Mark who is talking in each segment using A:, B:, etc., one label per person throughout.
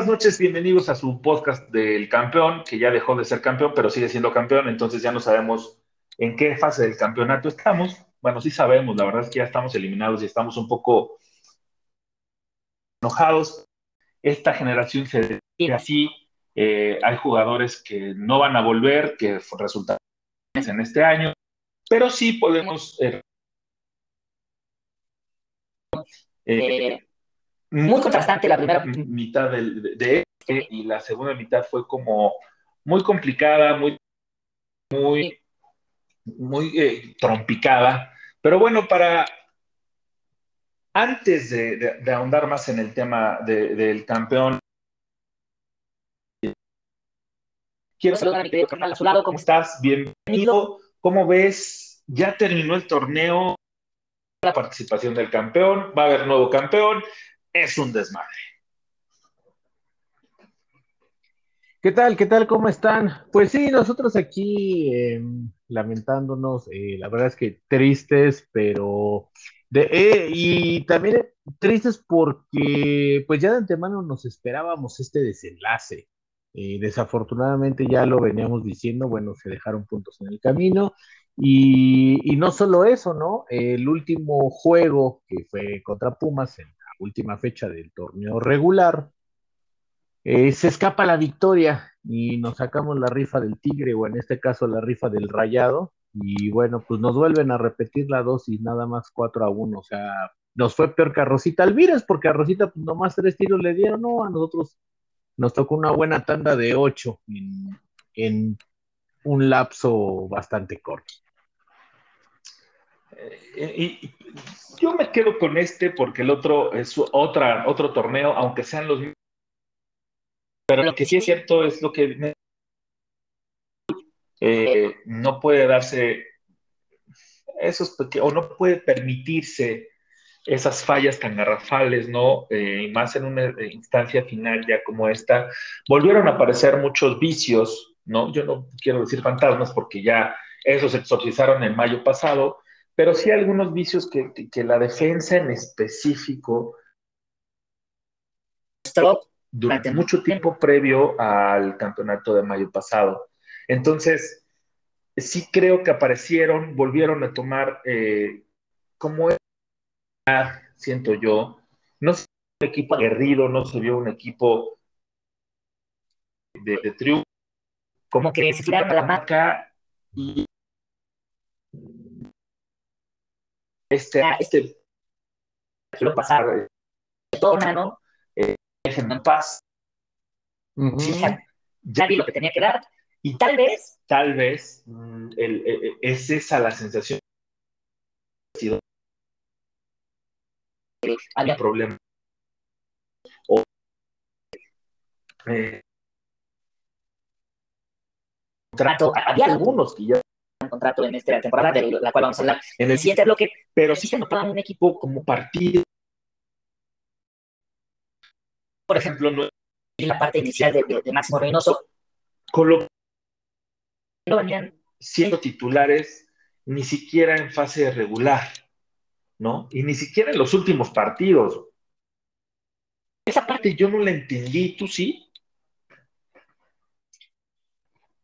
A: Buenas noches, bienvenidos a su podcast del campeón, que ya dejó de ser campeón, pero sigue siendo campeón, entonces ya no sabemos en qué fase del campeonato estamos. Bueno, sí sabemos, la verdad es que ya estamos eliminados y estamos un poco enojados. Esta generación se decide así, eh, hay jugadores que no van a volver, que resultan en este año, pero sí podemos... Eh,
B: eh, muy contrastante la primera
A: mitad de, de, este y la segunda mitad fue como muy complicada, muy, muy, muy eh, trompicada. Pero bueno, para antes de, ahondar más en el tema del campeón, quiero saludar a mi querido carnal a su lado. ¿Cómo estás? Bienvenido. ¿Cómo ves? Ya terminó el torneo, la participación del campeón, va a haber nuevo campeón es un desmadre.
C: ¿Qué tal? ¿Qué tal? ¿Cómo están? Pues sí, nosotros aquí em, lamentándonos, eh, la verdad es que tristes, pero de, eh, y también tristes porque pues ya de antemano nos esperábamos este desenlace. Eh, desafortunadamente ya lo veníamos diciendo, bueno, se dejaron puntos en el camino y, y no solo eso, ¿no? El último juego que fue contra Pumas en última fecha del torneo regular, eh, se escapa la victoria y nos sacamos la rifa del Tigre o en este caso la rifa del Rayado y bueno, pues nos vuelven a repetir la dosis nada más 4 a 1, o sea, nos fue peor que a Rosita Alvírez porque a Rosita pues nomás tres tiros le dieron, no, a nosotros nos tocó una buena tanda de 8 en, en un lapso bastante corto.
A: Eh, y yo me quedo con este porque el otro es otra, otro torneo, aunque sean los mismos. Pero lo que sí es cierto es lo que eh, no puede darse esos o no puede permitirse esas fallas tan garrafales, ¿no? Eh, y más en una instancia final ya como esta, volvieron a aparecer muchos vicios, ¿no? Yo no quiero decir fantasmas porque ya esos exorcizaron en mayo pasado, pero sí algunos vicios que, la defensa en específico durante mucho tiempo previo al campeonato de mayo pasado. Entonces, sí creo que aparecieron, volvieron a tomar eh, como siento yo, no se vio un equipo aguerrido, no se vio un equipo de, triunfo, como que se tiraron la marca y este, este, quiero pasar todo. Eh, déjenme en paz. ya, vi lo que tenía que dar. Y tal vez, tal vez, mm, el, el, es esa la sensación. Había problema. O, eh, contrato, había algunos que ya contrato en esta temporada, de la cual vamos a hablar en el siguiente bloque, pero sí se notaba un equipo como partido. Por ejemplo, no en la parte inicial de, de, Máximo Reynoso, con lo no venían siendo titulares ni siquiera en fase regular, ¿no? Y ni siquiera en los últimos partidos. Esa parte yo no la entendí, ¿tú sí?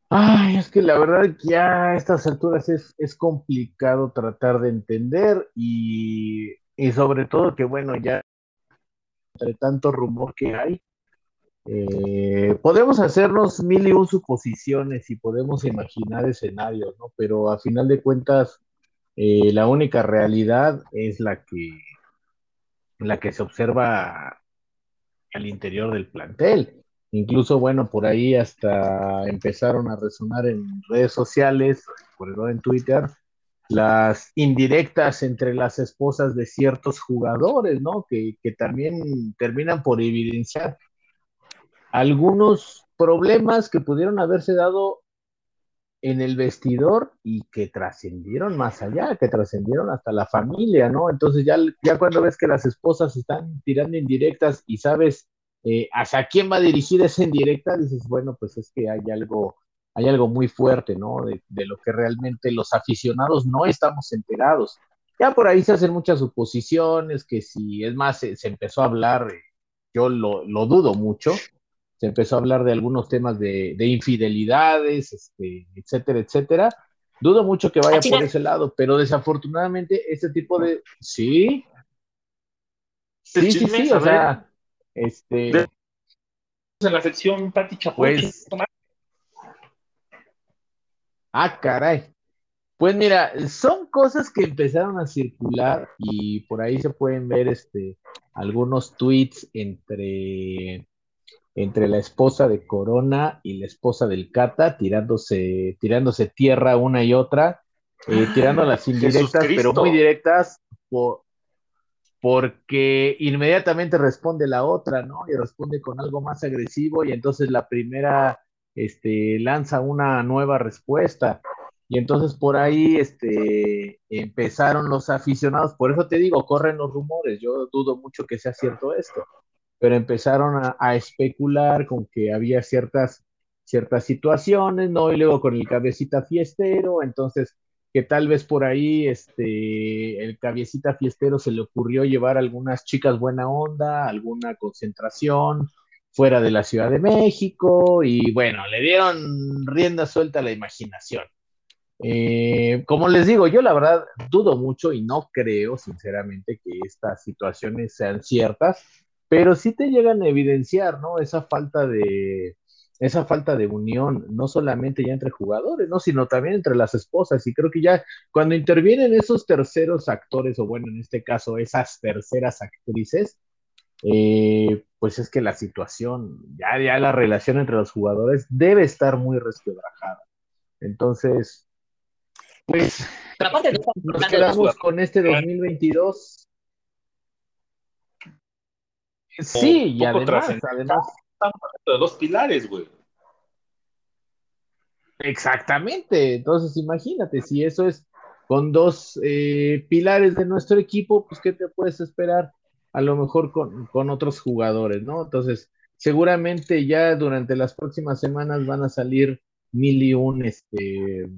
C: Ay, es que la verdad que ya a estas alturas es, es complicado tratar de entender y, y, sobre todo que bueno, ya entre tanto rumor que hay, eh, podemos hacernos mil y un suposiciones y podemos imaginar escenarios, ¿no? Pero a final de cuentas, eh, la única realidad es la que, la que se observa al interior del plantel. Incluso, bueno, por ahí hasta empezaron a resonar en redes sociales, por ejemplo en Twitter, las indirectas entre las esposas de ciertos jugadores, ¿no? Que, que también terminan por evidenciar algunos problemas que pudieron haberse dado en el vestidor y que trascendieron más allá, que trascendieron hasta la familia, ¿no? Entonces ya, ya cuando ves que las esposas están tirando indirectas y sabes eh, hacia quién va a dirigir esa indirecta, dices, bueno, pues es que hay algo, hay algo muy fuerte, ¿no? De, lo que realmente los aficionados no estamos enterados. Ya por ahí se hacen muchas suposiciones, que si, es más, se, empezó a hablar, yo lo, lo dudo mucho. Se empezó a hablar de algunos temas de, de infidelidades, este, etcétera, etcétera. Dudo mucho que vaya por ese lado, pero desafortunadamente este tipo de... Sí. Sí, sí, sí, o sea, este...
A: En la sección Pati Chapoy.
C: Pues... Ah, caray. Pues mira, son cosas que empezaron a circular y por ahí se pueden ver este, algunos tweets entre, entre la esposa de Corona y la esposa del Cata, tirándose, tirándose tierra una y otra, eh, tirando las indirectas, pero muy directas, porque inmediatamente responde la otra, ¿no? Y responde con algo más agresivo y entonces la primera este, lanza una nueva respuesta. Y entonces por ahí este, empezaron los aficionados, por eso te digo, corren los rumores, yo dudo mucho que sea cierto esto, pero empezaron a, especular con que había ciertas, ciertas situaciones, ¿no? Y luego con el cabecita fiestero, entonces que tal vez por ahí este, el cabecita fiestero se le ocurrió llevar algunas chicas buena onda, alguna concentración fuera de la Ciudad de México y bueno, le dieron rienda suelta a la imaginación. Eh, como les digo, yo la verdad dudo mucho y no creo sinceramente que estas situaciones sean ciertas, pero sí te llegan a evidenciar, ¿no? Esa falta de, esa falta de unión, no solamente ya entre jugadores, ¿no? Sino también entre las esposas. Y creo que ya cuando intervienen esos terceros actores, o bueno, en este caso, esas terceras actrices, eh, pues es que la situación, ya, ya la relación entre los jugadores debe estar muy resquebrajada. Entonces, pues Pero aparte nos quedamos con este 2022. Sí, y además, además.
A: De dos pilares, güey.
C: Exactamente. Entonces, imagínate, si eso es con dos eh, pilares de nuestro equipo, pues, ¿qué te puedes esperar? A lo mejor con, con otros jugadores, ¿no? Entonces, seguramente ya durante las próximas semanas van a salir mil y un este,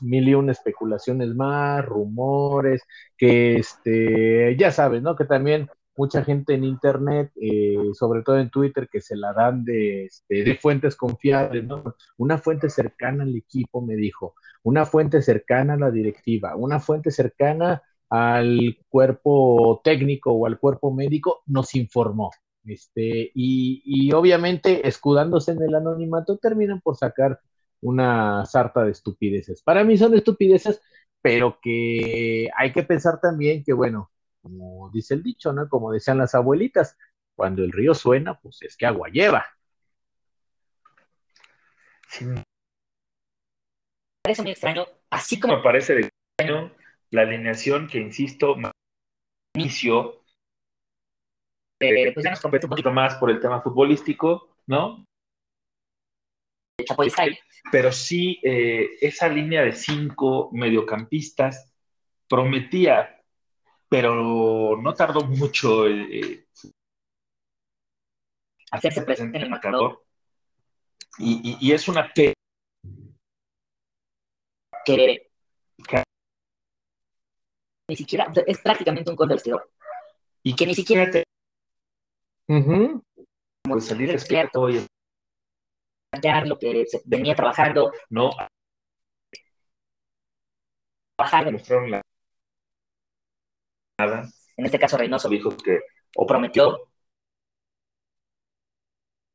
C: mil y una especulaciones más, rumores, que este, ya sabes, ¿no? Que también mucha gente en internet, eh, sobre todo en Twitter, que se la dan de, este, de fuentes confiables, ¿no? Una fuente cercana al equipo me dijo, una fuente cercana a la directiva, una fuente cercana al cuerpo técnico o al cuerpo médico nos informó. Este, y, y obviamente, escudándose en el anonimato, terminan por sacar una sarta de estupideces. Para mí son estupideces, pero que hay que pensar también que, bueno, como dice el dicho, ¿no? Como decían las abuelitas, cuando el río suena, pues es que agua lleva.
B: Parece muy extraño, así como...
A: Me parece extraño la alineación que, insisto, inicio, eh, pues ya nos compete un poquito más por el tema futbolístico, ¿no? Pero sí, eh, esa línea de cinco mediocampistas prometía, pero no tardó mucho eh, hacerse presente en el marcador. Y, es una P
B: que, ni siquiera es prácticamente un gol y que ni siquiera te
A: como salir despierto y
B: lo que se venía trabajando.
A: No.
B: Trabajar.
A: Mostraron la nada.
B: En este caso, Reynoso
A: dijo que
B: o prometió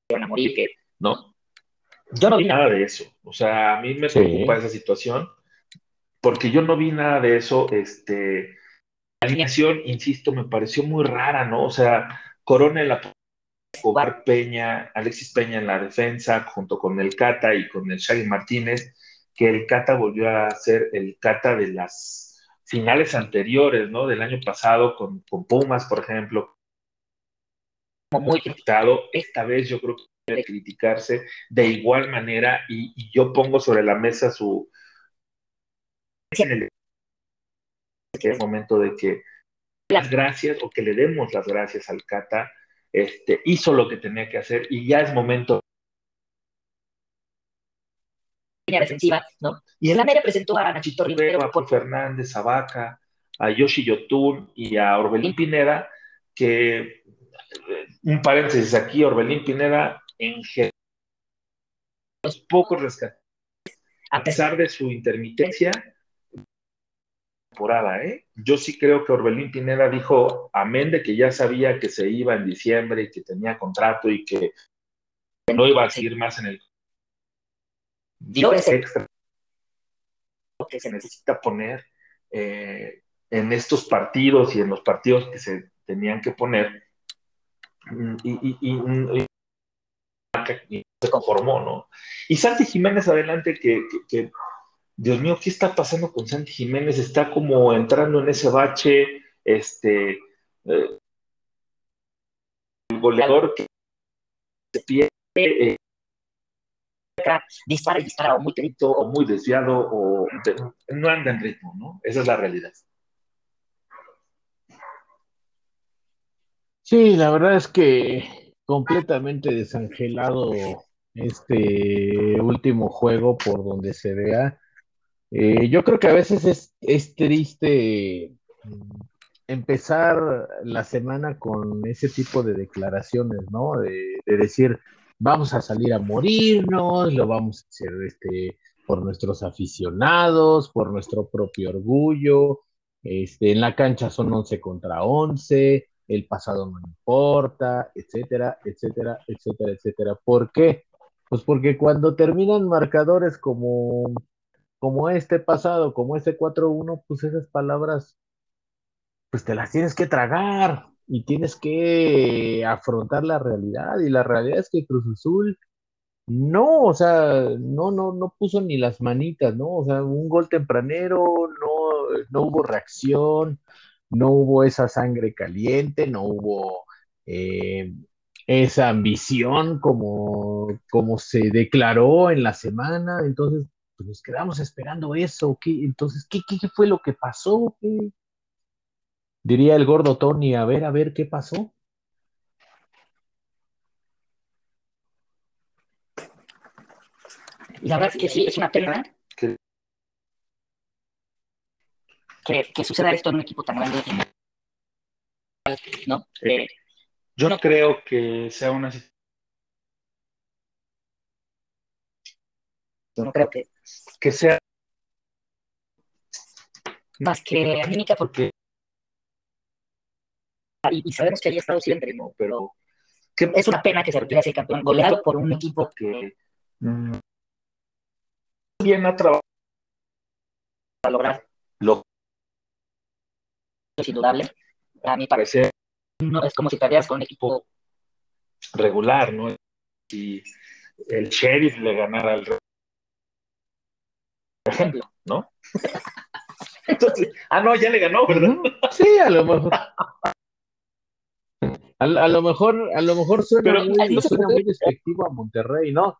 B: que a morir, que
A: no.
B: Yo no vi
A: nada de eso. O sea, a mí me preocupa esa situación porque yo no vi nada de eso. Este, la alineación, insisto, me pareció muy rara, ¿no? O sea, Corona en la jugar Peña, Alexis Peña en la defensa, junto con el Cata y con el Shaggy Martínez, que el Cata volvió a ser el Cata de las finales anteriores, ¿no? Del año pasado con, Pumas, por ejemplo. Muy criticado. Esta vez yo creo que debe criticarse de igual manera y, yo pongo sobre la mesa su... En el, el momento de que las gracias o que le demos las gracias al Cata este, hizo lo que tenía que hacer y ya es momento.
B: Defensiva, ¿no? Y en la media presentó a Nachito Rivero,
A: a Paul Fernández, a Vaca, a Yoshi Yotun y a Orbelín Pineda, que eh, un paréntesis aquí, Orbelín Pineda, en general, los pocos rescatados, a pesar de su intermitencia, temporada, ¿eh? Yo sí creo que Orbelín Pineda dijo, amén de que ya sabía que se iba en diciembre y que tenía contrato y que no iba a seguir más en el
B: dio ese
A: extra que se necesita poner eh, en estos partidos y en los partidos que se tenían que poner y, y, se conformó, ¿no? Y Santi Jiménez adelante que, Dios mío, ¿qué está pasando con Santi Jiménez? Está como entrando en ese bache, este, eh, el goleador que se pierde, eh,
B: dispara y dispara o muy
A: perito o muy desviado o no anda en ritmo, ¿no? Esa es la realidad.
C: Sí, la verdad es que completamente desangelado este último juego por donde se vea. Eh, yo creo que a veces es, es triste mm, empezar la semana con ese tipo de declaraciones, ¿no? De, decir, vamos a salir a morirnos, lo vamos a hacer este, por nuestros aficionados, por nuestro propio orgullo, este, en la cancha son 11 contra 11, el pasado no importa, etcétera, etcétera, etcétera, etcétera. ¿Por qué? Pues porque cuando terminan marcadores como, como este pasado, como este 4-1, pues esas palabras, pues te las tienes que tragar y tienes que afrontar la realidad. Y la realidad es que Cruz Azul no, o sea, no, no, no puso ni las manitas, ¿no? O sea, un gol tempranero, no, no hubo reacción, no hubo esa sangre caliente, no hubo eh, esa ambición como, como se declaró en la semana, entonces pues nos quedamos esperando eso, ¿qué? Entonces, ¿qué, qué, fue lo que pasó? Diría el gordo Tony, a ver, a ver, ¿qué pasó?
B: La verdad es que sí, es una pena que, que suceda esto en un equipo tan grande. ¿No? Eh,
A: yo no creo que sea una
B: no creo que,
A: que sea
B: más que anímica porque y, y, sabemos que había estado siempre, ¿no? Pero que es una pena que se retire ese campeón goleado por un equipo que mm,
A: bien ha trabajado
B: para lograr
A: lo
B: es indudable. A mi parecer, no es como si perdieras con un equipo
A: regular, ¿no? Si el sheriff le ganara al
B: por ejemplo,
A: ¿no? Entonces, ah, no, ya le ganó, ¿verdad?
C: Sí, a lo mejor. A, a lo mejor, a lo mejor suena,
B: Pero,
C: muy, suena muy despectivo a Monterrey, ¿no?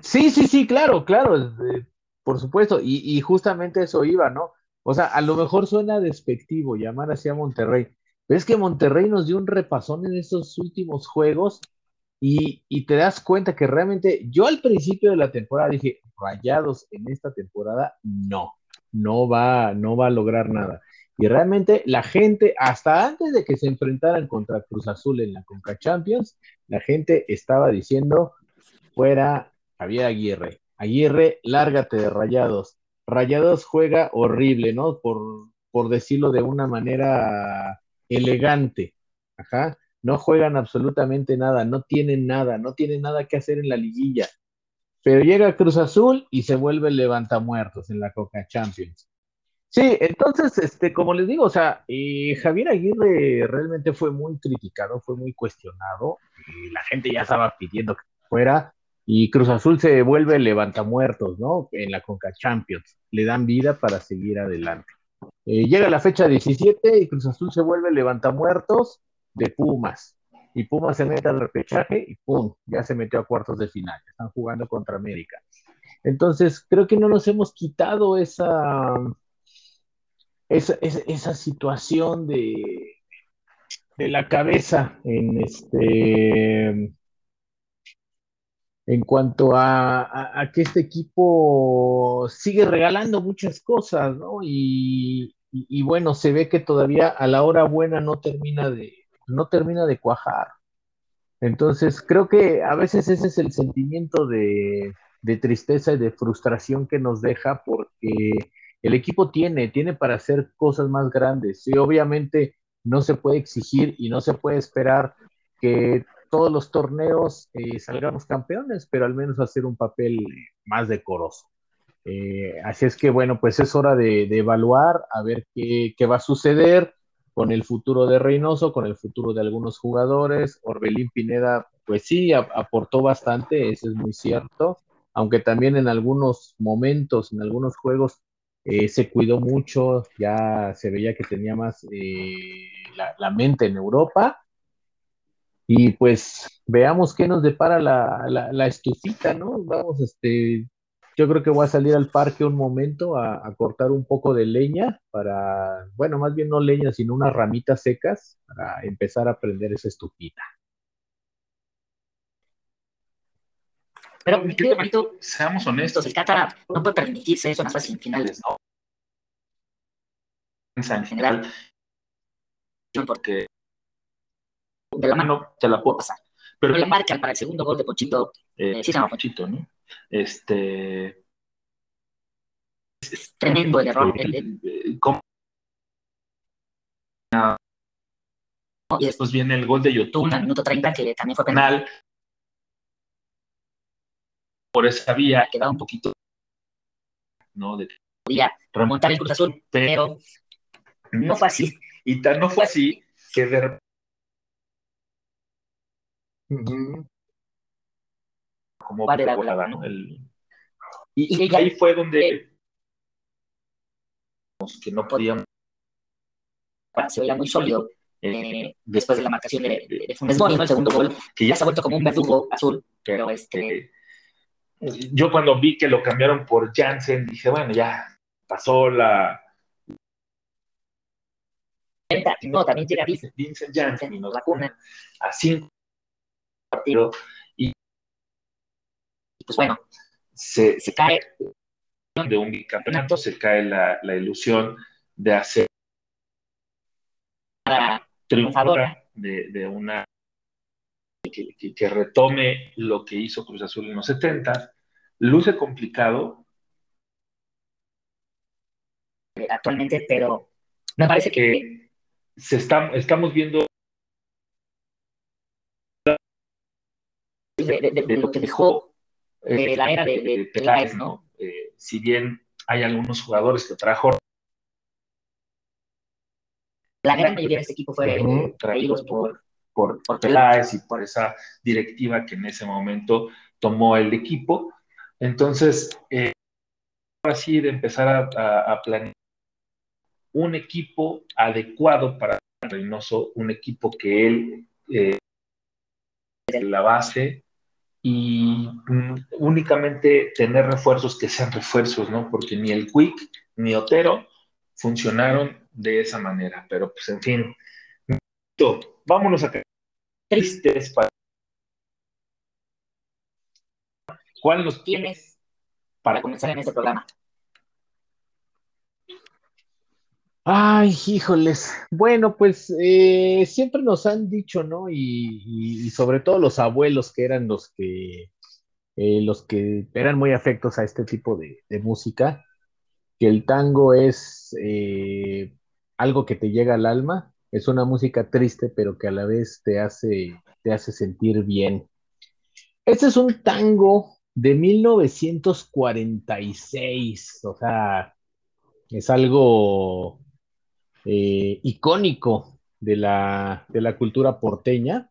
C: Sí, sí, sí, claro, claro, eh, por supuesto, y, y justamente eso iba, ¿no? O sea, a lo mejor suena despectivo llamar así a Monterrey, pero es que Monterrey nos dio un repasón en estos últimos juegos y, y, te das cuenta que realmente yo al principio de la temporada dije, Rayados en esta temporada, no, no va, no va a lograr nada. Y realmente la gente, hasta antes de que se enfrentaran contra Cruz Azul en la Conca Champions, la gente estaba diciendo, fuera Javier Aguirre, Aguirre, lárgate de Rayados. Rayados juega horrible, ¿no? Por, por decirlo de una manera elegante. Ajá. No juegan absolutamente nada, no tienen nada, no tienen nada que hacer en la liguilla. Pero llega Cruz Azul y se vuelve el levantamuertos en la Coca Champions. Sí, entonces, este, como les digo, o sea, eh, Javier Aguirre realmente fue muy criticado, fue muy cuestionado, y la gente ya estaba pidiendo que fuera, y Cruz Azul se vuelve levantamuertos, ¿no? En la Conca Champions. Le dan vida para seguir adelante. Eh, llega la fecha 17 y Cruz Azul se vuelve levantamuertos de Pumas. Y Pumas se mete al repechaje y ¡pum! Ya se metió a cuartos de final. Están jugando contra América. Entonces, creo que no nos hemos quitado esa, esa, esa, situación de, de la cabeza en este en cuanto a, que este equipo sigue regalando muchas cosas, ¿no? Y, bueno, se ve que todavía a la hora buena no termina de, no termina de cuajar. Entonces, creo que a veces ese es el sentimiento de, de tristeza y de frustración que nos deja porque el equipo tiene, tiene para hacer cosas más grandes. Y obviamente no se puede exigir y no se puede esperar que todos los torneos eh, salgamos campeones, pero al menos hacer un papel más decoroso. Eh, así es que bueno, pues es hora de, evaluar, a ver qué, qué, va a suceder con el futuro de Reynoso, con el futuro de algunos jugadores. Orbelín Pineda, pues sí, aportó bastante, eso es muy cierto, aunque también en algunos momentos, en algunos juegos, eh, se cuidó mucho, ya se veía que tenía más la, mente en Europa. Y pues veamos qué nos depara la, la, estufita, ¿no? Vamos, este, yo creo que voy a salir al parque un momento a, cortar un poco de leña para, bueno, más bien no leña, sino unas ramitas secas para empezar a prender esa estufita.
B: Pero, mi querido seamos honestos, el Qatar no puede permitirse eso en las fases finales, ¿no? En general, porque de la mano te la puedo pasar. Pero la marca para el segundo gol de Ponchito, eh, sí se llama Ponchito, ¿no?
A: Este.
B: Es tremendo el error. El,
A: y después viene el gol de YouTube.
B: Un minuto 30 que también fue penal.
A: Por esa vía quedaba un poquito. ¿no? De
B: podía remontar el Cruz Azul, pero no fue así.
A: Y tal no fue así que de como vale ¿no? El... Y, y, ahí fue donde eh, que no podíamos
B: se veía muy sólido eh, después de la marcación de, de, de Funes Mori, el segundo gol, que ya se ha vuelto como un verdugo azul, pero este...
A: Yo cuando vi que lo cambiaron por Jansen, dije, bueno, ya pasó la...
B: No, también llega Vincent,
A: Vincent Jansen y nos vacuna a cinco partidos y
B: pues bueno,
A: se, se cae. de un bicampeonato, se cae la, la ilusión de hacer triunfadora. de, de una que, que, retome lo que hizo Cruz Azul en los 70. Luce complicado.
B: Actualmente, pero me parece que
A: se está, estamos viendo
B: de, de, lo que dejó eh, la era de, de Peláez, ¿no?
A: Eh, si bien hay algunos jugadores que trajo.
B: La gran mayoría de este equipo fue traídos por,
A: por, por Peláez y por esa directiva que en ese momento tomó el equipo. Entonces, eh, así de empezar a, a, planear un equipo adecuado para Reynoso, un equipo que él eh, la base y mm, únicamente tener refuerzos que sean refuerzos, ¿no? Porque ni el Quick ni Otero funcionaron de esa manera. Pero pues en fin, vámonos a tristes para...
B: ¿Cuál los tienes para comenzar en este programa?
C: Ay, híjoles. Bueno, pues eh, siempre nos han dicho, ¿no? Y, sobre todo los abuelos que eran los que, eh, los que eran muy afectos a este tipo de, música, que el tango es eh, algo que te llega al alma, es una música triste, pero que a la vez te hace, te hace sentir bien. Este es un tango de 1946, o sea, es algo eh, icónico de la, de la, cultura porteña.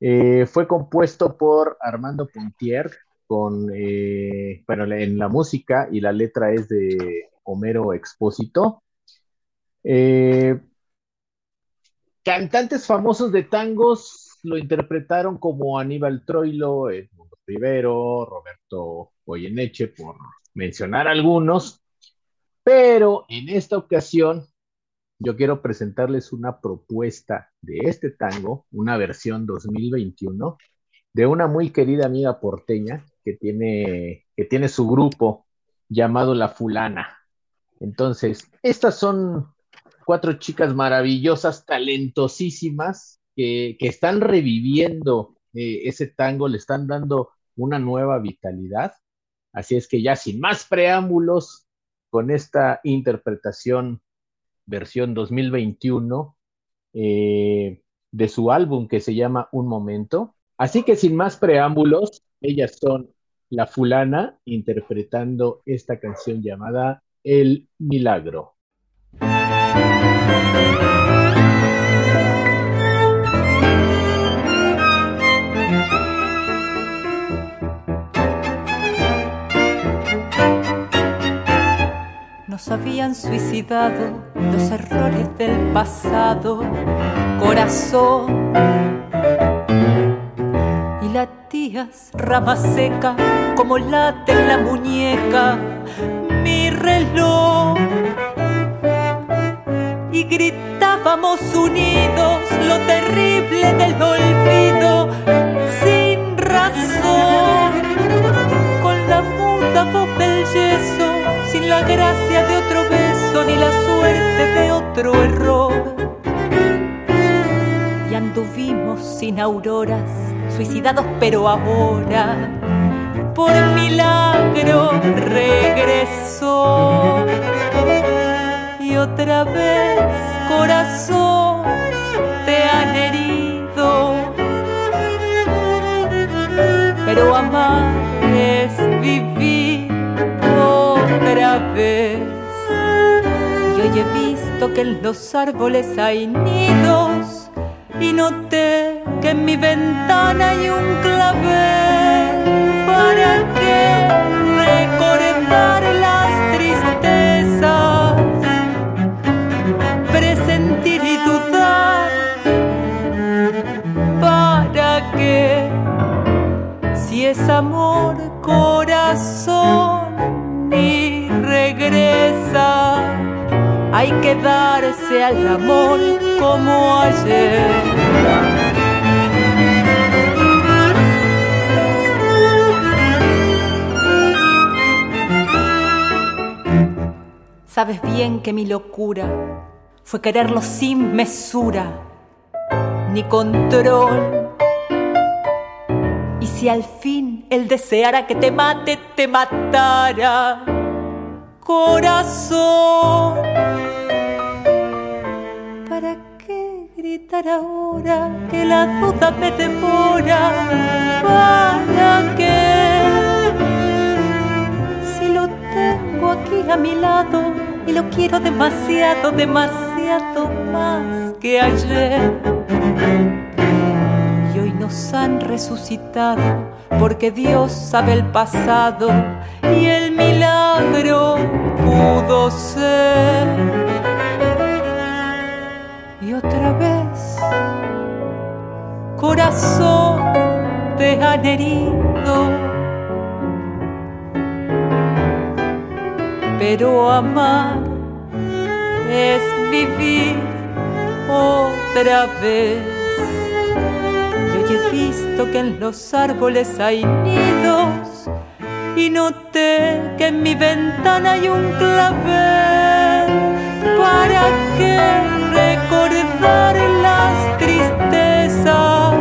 C: Eh, fue compuesto por Armando Pontier, con, eh, bueno, en la música y la letra es de Homero Expósito. Cantantes famosos de tangos lo interpretaron como Aníbal Troilo, Edmundo Rivero, Roberto Goyeneche, por mencionar algunos, pero en esta ocasión yo quiero presentarles una propuesta de este tango, una versión 2021, de una muy querida amiga porteña que tiene, que tiene su grupo llamado La Fulana. Entonces, estas son cuatro chicas maravillosas, talentosísimas, que, están reviviendo eh, ese tango, le están dando una nueva vitalidad. Así es que ya sin más preámbulos, con esta interpretación versión 2021 eh, de su álbum que se llama Un Momento. Así que sin más preámbulos, ellas son La Fulana interpretando esta canción llamada El Milagro.
D: Nos habían suicidado los errores del pasado, corazón. Y latías rama seca como late en la muñeca mi reloj. Y gritábamos unidos lo terrible del olvido sin razón, con la muda voz del yeso sin la gracia de otro beso ni la suerte de otro error. Y anduvimos sin auroras, suicidados pero ahora, por milagro regresó. Otra vez, corazón, te han herido. Pero amar es vivir otra vez. Y hoy he visto que en los árboles hay nidos y noté que en mi ventana hay un clavel para que recordar las es amor corazón y regresa. Hay que darse al amor como ayer. Sabes bien que mi locura fue quererlo sin mesura ni control si al fin él deseara que te mate, te matara. Corazón, ¿para qué gritar ahora que la duda me demora? ¿Para qué? Si lo tengo aquí a mi lado y lo quiero demasiado, demasiado más que ayer nos han resucitado, porque Dios sabe el pasado y el milagro pudo ser. Y otra vez, corazón, te han herido. Pero amar es vivir otra vez visto que en los árboles hay nidos y noté que en mi ventana hay un clavel para que recordar las tristezas,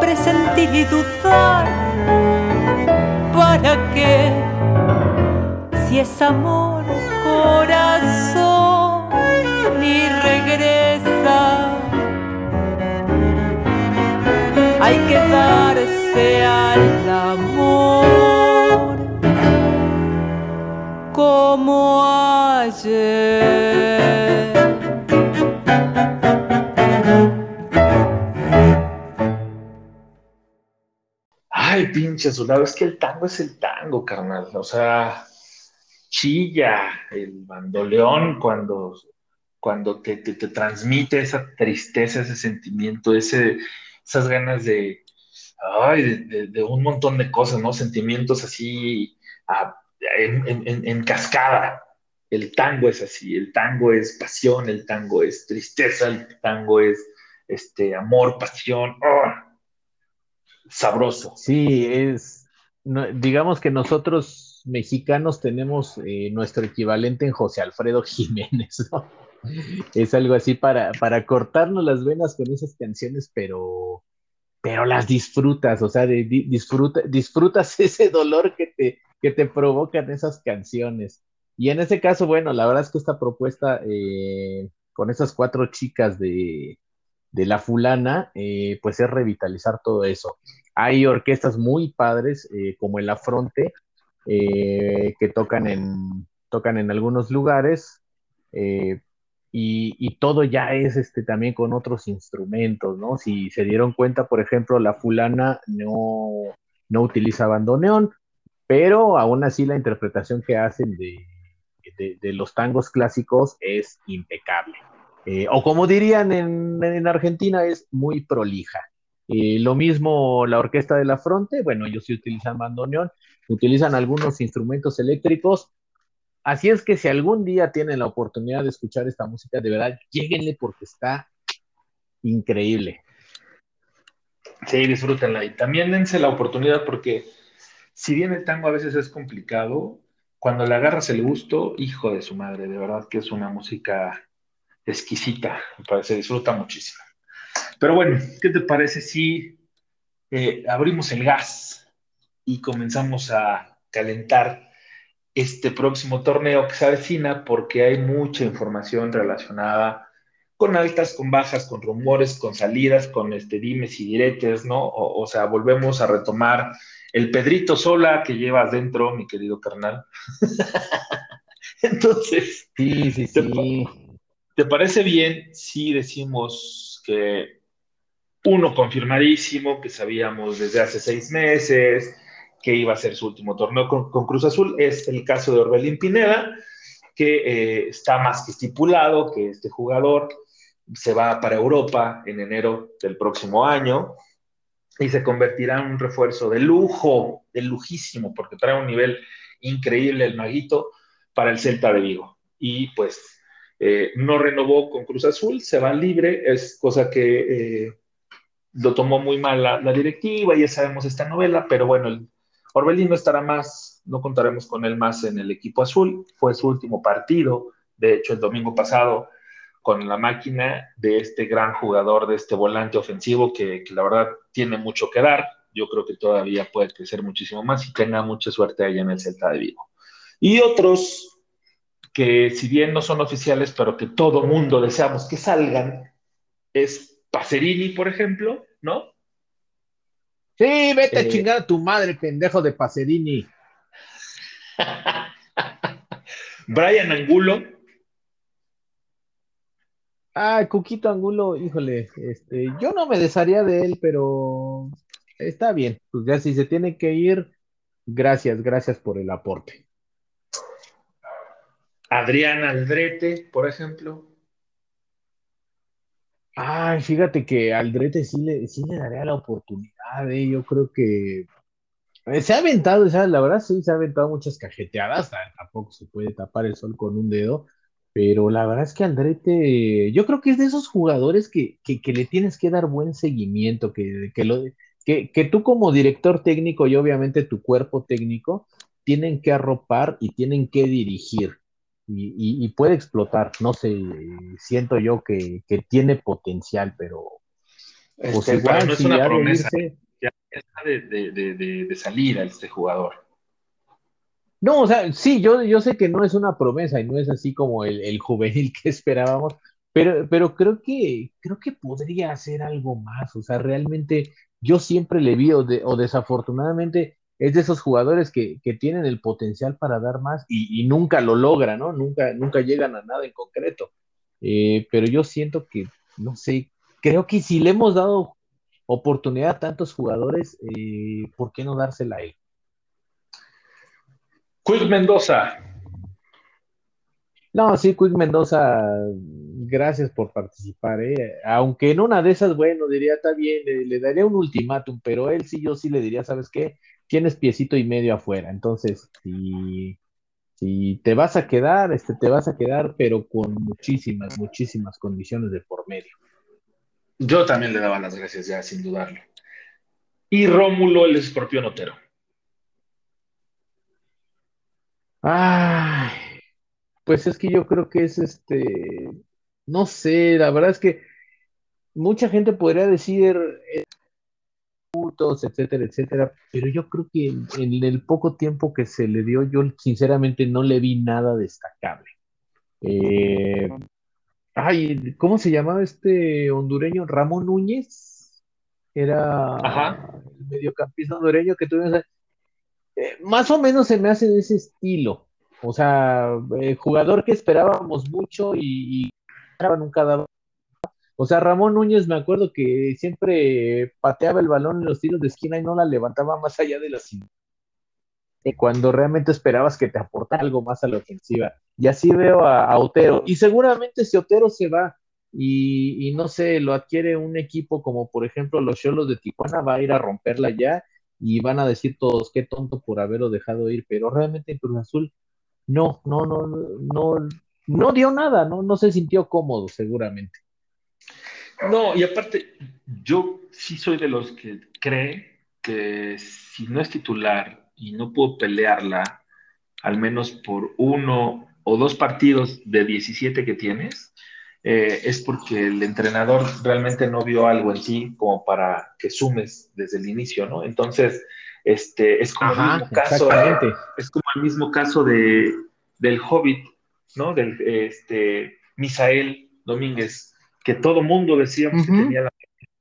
D: presentir y dudar para que si es amor corazón ni regresa hay que darse al amor como ayer.
A: Ay, pinche lado es que el tango es el tango, carnal. O sea, chilla el bandoleón cuando, cuando te, te, te transmite esa tristeza, ese sentimiento, ese, esas ganas de, de, un montón de cosas, ¿no? Sentimientos así en, cascada. El tango es así, el tango es pasión, el tango es tristeza, el tango es este, amor, pasión. ¡oh! Sabroso.
C: Sí, es, digamos que nosotros mexicanos tenemos eh, nuestro equivalente en José Alfredo Jiménez, ¿no? Es algo así para, para cortarnos las venas con esas canciones, pero, pero las disfrutas, o sea, disfruta, disfrutas ese dolor que te, que te provocan esas canciones. Y en ese caso, bueno, la verdad es que esta propuesta eh, con esas cuatro chicas de, de la fulana, eh, pues es revitalizar todo eso. Hay orquestas muy padres, eh, como el Afronte, que tocan en, tocan en algunos lugares, y, todo ya es este, también con otros instrumentos, ¿no? Si se dieron cuenta, por ejemplo, la fulana no, no utiliza bandoneón, pero aún así la interpretación que hacen de, de, los tangos clásicos es impecable. Eh, o como dirían en, en, Argentina, es muy prolija. Eh, lo mismo la orquesta de la fronte, bueno, ellos sí utilizan bandoneón, utilizan algunos instrumentos eléctricos, Así es que si algún día tienen la oportunidad de escuchar esta música, de verdad, lleguenle porque está increíble.
A: Sí, disfrútenla. Y también dense la oportunidad porque si bien el tango a veces es complicado, cuando le agarras el gusto, hijo de su madre, de verdad que es una música exquisita, parece, disfruta muchísimo. Pero bueno, ¿qué te parece si eh, abrimos el gas y comenzamos a calentar este próximo torneo que se avecina porque hay mucha información relacionada con altas, con bajas, con rumores, con salidas, con este dimes y diretes, ¿no? O, sea, volvemos a retomar el Pedrito Sola que llevas dentro, mi querido carnal. Entonces,
C: sí, sí, sí.
A: ¿te parece bien si decimos que uno confirmadísimo, que sabíamos desde hace seis meses, que iba a ser su último torneo con, Cruz Azul. Es el caso de Orbelín Pineda, que eh, está más que estipulado que este jugador se va para Europa en enero del próximo año y se convertirá en un refuerzo de lujo, de lujísimo, porque trae un nivel increíble el maguito para el Celta de Vigo. Y pues eh, no renovó con Cruz Azul, se va libre, es cosa que eh, lo tomó muy mal la, la, directiva, ya sabemos esta novela, pero bueno, el, Orbelín no estará más, no contaremos con él más en el equipo azul. Fue su último partido, de hecho, el domingo pasado, con la máquina de este gran jugador, de este volante ofensivo que, la verdad tiene mucho que dar. Yo creo que todavía puede crecer muchísimo más y tenga mucha suerte allá en el Celta de Vigo. Y otros que, si bien no son oficiales, pero que todo mundo deseamos que salgan, es Pacerini, por ejemplo, ¿no?
C: Sí, vete a eh, chingar a tu madre, pendejo de Pacerini.
A: Brian Angulo.
C: Ah, Cuquito Angulo, híjole, este, yo no me desharía de él, pero está bien. Pues ya si se tiene que ir, gracias, gracias por el aporte.
A: Adrián Aldrete, por ejemplo.
C: Ay, fíjate que Aldrete sí le, sí le daría la oportunidad, ¿eh? yo creo que eh, se ha aventado, la verdad sí se ha aventado muchas cajeteadas, tampoco se puede tapar el sol con un dedo, pero la verdad es que Aldrete, yo creo que es de esos jugadores que, que, le tienes que dar buen seguimiento, que, que, lo, que, que tú como director técnico y obviamente tu cuerpo técnico tienen que arropar y tienen que dirigir y, puede explotar. No sé, siento yo que, tiene potencial, pero
A: pues igual, no es una promesa. ya está de, salir a este jugador.
C: No, o sea, sí, yo, yo sé que no es una promesa y no es así como el, juvenil que esperábamos, pero, pero creo que creo que podría hacer algo más. O sea, realmente yo siempre le vi, o desafortunadamente, es de esos jugadores que, tienen el potencial para dar más y, nunca lo logran, ¿no? Nunca, nunca llegan a nada en concreto. Eh, pero yo siento que, no sé, creo que si le hemos dado oportunidad a tantos jugadores, eh, ¿por qué no dársela a él?
A: Quick Mendoza.
C: No, sí, Quick Mendoza, gracias por participar, ¿eh? Aunque en una de esas, bueno, diría, está bien, le, le daría un ultimátum, pero él sí, yo sí le diría, ¿sabes qué? Tienes piecito y medio afuera. Entonces, si, si te vas a quedar, este, te vas a quedar, pero con muchísimas, muchísimas condiciones de por medio.
A: Yo también le daba las gracias ya, sin dudarlo. Y Rómulo, el escorpión Otero.
C: Ay, pues es que yo creo que es este, no sé, la verdad es que mucha gente podría decir puntos, etcétera, etcétera, pero yo creo que en, en el poco tiempo que se le dio, yo sinceramente no le vi nada destacable. Eh, ay, ¿cómo se llamaba este hondureño? Ramón Núñez, era
A: Ajá.
C: el mediocampista hondureño que tuvimos. Eh, más o menos se me hace de ese estilo. O sea, eh, jugador que esperábamos mucho y, y nunca daba. O sea, Ramón Núñez me acuerdo que siempre pateaba el balón en los tiros de esquina y no la levantaba más allá de la cintura cuando realmente esperabas que te aportara algo más a la ofensiva. Y así veo a, a Otero. Y seguramente si Otero se va y, y, no sé, lo adquiere un equipo como por ejemplo los Cholos de Tijuana, va a ir a romperla ya y van a decir todos qué tonto por haberlo dejado ir. Pero realmente en Cruz Azul no, no, no, no, no dio nada, no, no se sintió cómodo seguramente.
A: No, y aparte, yo sí soy de los que cree que si no es titular y no puedo pelearla, al menos por uno o dos partidos de 17 que tienes, eh, es porque el entrenador realmente no vio algo en ti como para que sumes desde el inicio, ¿no? Entonces, este, es como
C: Ajá,
A: el mismo caso, es como el mismo caso de, del Hobbit, ¿no? Del este, Misael Domínguez, que todo mundo decíamos uh -huh. que tenía las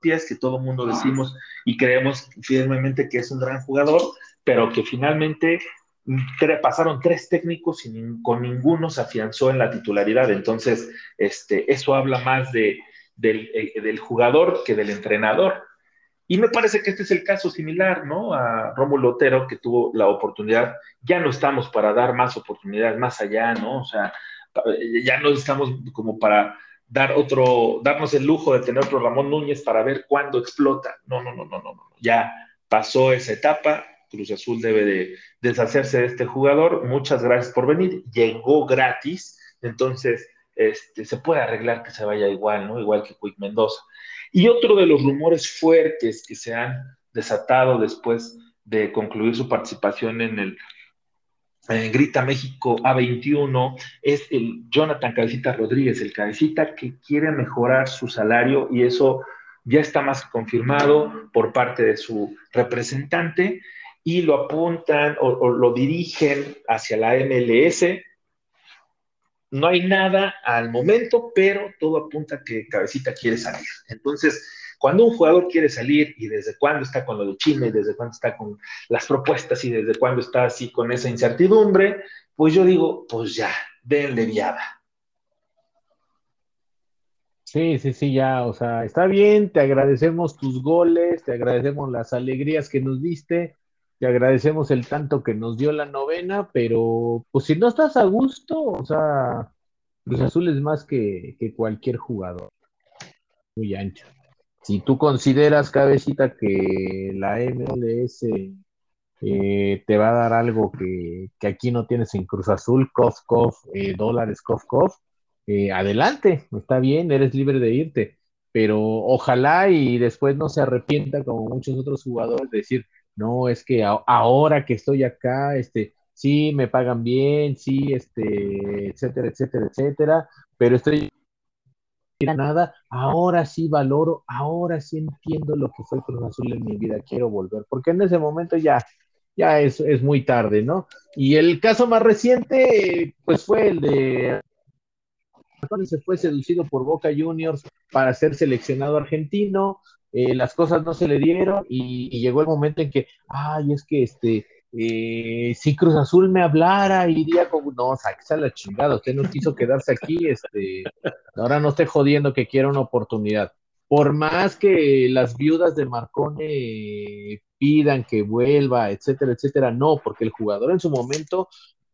A: pies, que todo mundo decimos y creemos firmemente que es un gran jugador, pero que finalmente pasaron tres técnicos y con ninguno se afianzó en la titularidad. Entonces, este, eso habla más de, del, eh, del, jugador que del entrenador. Y me parece que este es el caso similar, ¿no? A Rómulo Otero, que tuvo la oportunidad. Ya no estamos para dar más oportunidades más allá, ¿no? O sea, ya no estamos como para dar otro, darnos el lujo de tener otro Ramón Núñez para ver cuándo explota. No, no, no, no, no, no. Ya pasó esa etapa, Cruz Azul debe de deshacerse de este jugador. Muchas gracias por venir. Llegó gratis, entonces este, se puede arreglar que se vaya igual, ¿no? Igual que Quick Mendoza. Y otro de los rumores fuertes que se han desatado después de concluir su participación en el en Grita México A21 es el Jonathan Cabecita Rodríguez, el cabecita que quiere mejorar su salario y eso ya está más confirmado por parte de su representante y lo apuntan o, o, lo dirigen hacia la MLS. No hay nada al momento, pero todo apunta que Cabecita quiere salir. Entonces, cuando un jugador quiere salir y desde cuándo está con lo de Chile, desde cuándo está con las propuestas y desde cuándo está así con esa incertidumbre, pues yo digo, pues ya, denle viada.
C: Sí, sí, sí, ya, o sea, está bien, te agradecemos tus goles, te agradecemos las alegrías que nos diste, te agradecemos el tanto que nos dio la novena, pero pues si no estás a gusto, o sea, Cruz Azul es más que cualquier jugador, muy ancho. Si tú consideras, cabecita, que la MLS eh, te va a dar algo que, que, aquí no tienes en Cruz Azul, cof, cof, eh, dólares, cof, cof, eh, adelante, está bien, eres libre de irte, pero ojalá y después no se arrepienta como muchos otros jugadores de decir, no, es que ahora que estoy acá, este, sí, me pagan bien, sí, este, etcétera, etcétera, etcétera, pero estoy nada, ahora sí valoro, ahora sí entiendo lo que fue Cruz Azul en mi vida, quiero volver, porque en ese momento ya, ya es, es muy tarde, ¿no? Y el caso más reciente, pues fue el de se fue seducido por Boca Juniors para ser seleccionado argentino, eh, las cosas no se le dieron y, y, llegó el momento en que, ay, es que este, eh, si Cruz Azul me hablara, iría con, no, sáquese a la chingada, usted no quiso quedarse aquí, este, ahora no esté jodiendo que quiera una oportunidad. Por más que las viudas de Marcone pidan que vuelva, etcétera, etcétera, no, porque el jugador en su momento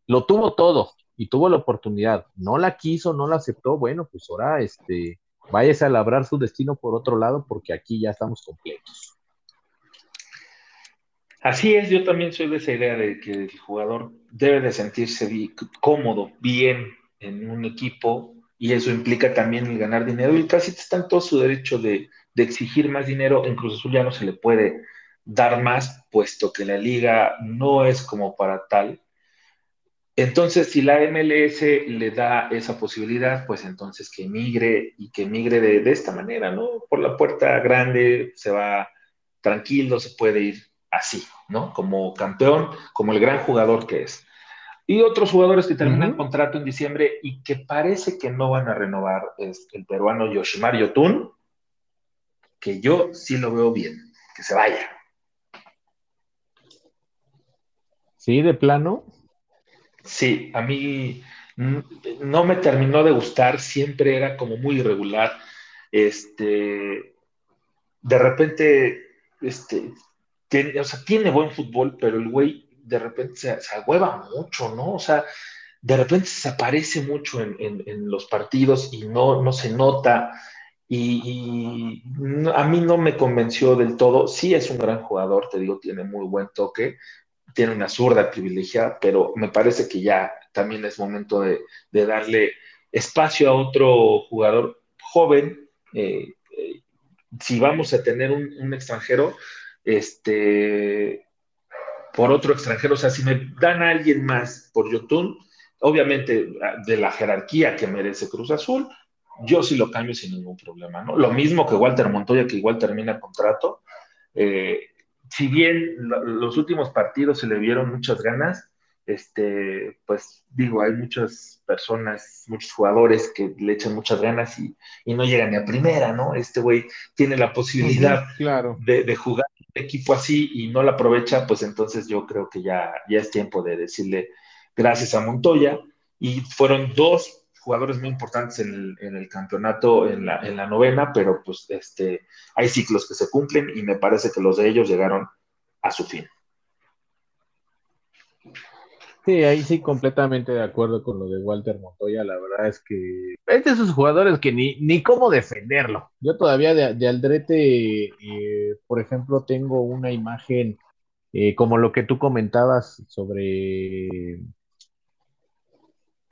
C: lo tuvo todo, y tuvo la oportunidad, no la quiso, no la aceptó, bueno, pues ahora este, váyase a labrar su destino por otro lado porque aquí ya estamos completos.
A: Así es, yo también soy de esa idea de que el jugador debe de sentirse cómodo, bien en un equipo y eso implica también el ganar dinero y casi está en todo su derecho de, exigir más dinero, en Cruz Azul ya no se le puede dar más, puesto que la liga no es como para tal, Entonces, si la MLS le da esa posibilidad, pues entonces que emigre y que emigre de, de, esta manera, ¿no? Por la puerta grande, se va tranquilo, se puede ir así, ¿no? Como campeón, como el gran jugador que es. Y otros jugadores que terminan uh -huh. contrato en diciembre y que parece que no van a renovar es el peruano Yoshimar Yotun, que yo sí lo veo bien, que se vaya.
C: Sí, de plano.
A: Sí, a mí no me terminó de gustar, siempre era como muy irregular. Este, de repente, este, tiene, buen fútbol, pero el güey de repente se, se agüeva mucho, ¿no? O sea, de repente se aparece mucho en, los partidos y no, no se nota. Y, a mí no me convenció del todo. Sí es un gran jugador, te digo, tiene muy buen toque, tiene una zurda privilegiada, pero me parece que ya también es momento de, darle espacio a otro jugador joven. Eh, eh, si vamos a tener un, extranjero, este, por otro extranjero, o sea, si me dan a alguien más por Yotun, obviamente de la jerarquía que merece Cruz Azul, yo sí lo cambio sin ningún problema, ¿no? Lo mismo que Walter Montoya, que igual termina contrato. Eh, si bien los últimos partidos se le vieron muchas ganas, este, pues digo, hay muchas personas, muchos jugadores que le echan muchas ganas y, y no llegan ni a primera, ¿no? Este güey tiene la posibilidad claro. de, de, jugar equipo así y no la aprovecha, pues entonces yo creo que ya, ya es tiempo de decirle gracias a Montoya. Y fueron dos jugadores muy importantes en el, en el campeonato, en la, en la, novena, pero pues este, hay ciclos que se cumplen y me parece que los de ellos llegaron a su fin.
C: Sí, ahí sí completamente de acuerdo con lo de Walter Montoya, la verdad es que es de esos jugadores que ni, ni cómo defenderlo. Yo todavía de, de Aldrete, eh, por ejemplo, tengo una imagen eh, como lo que tú comentabas sobre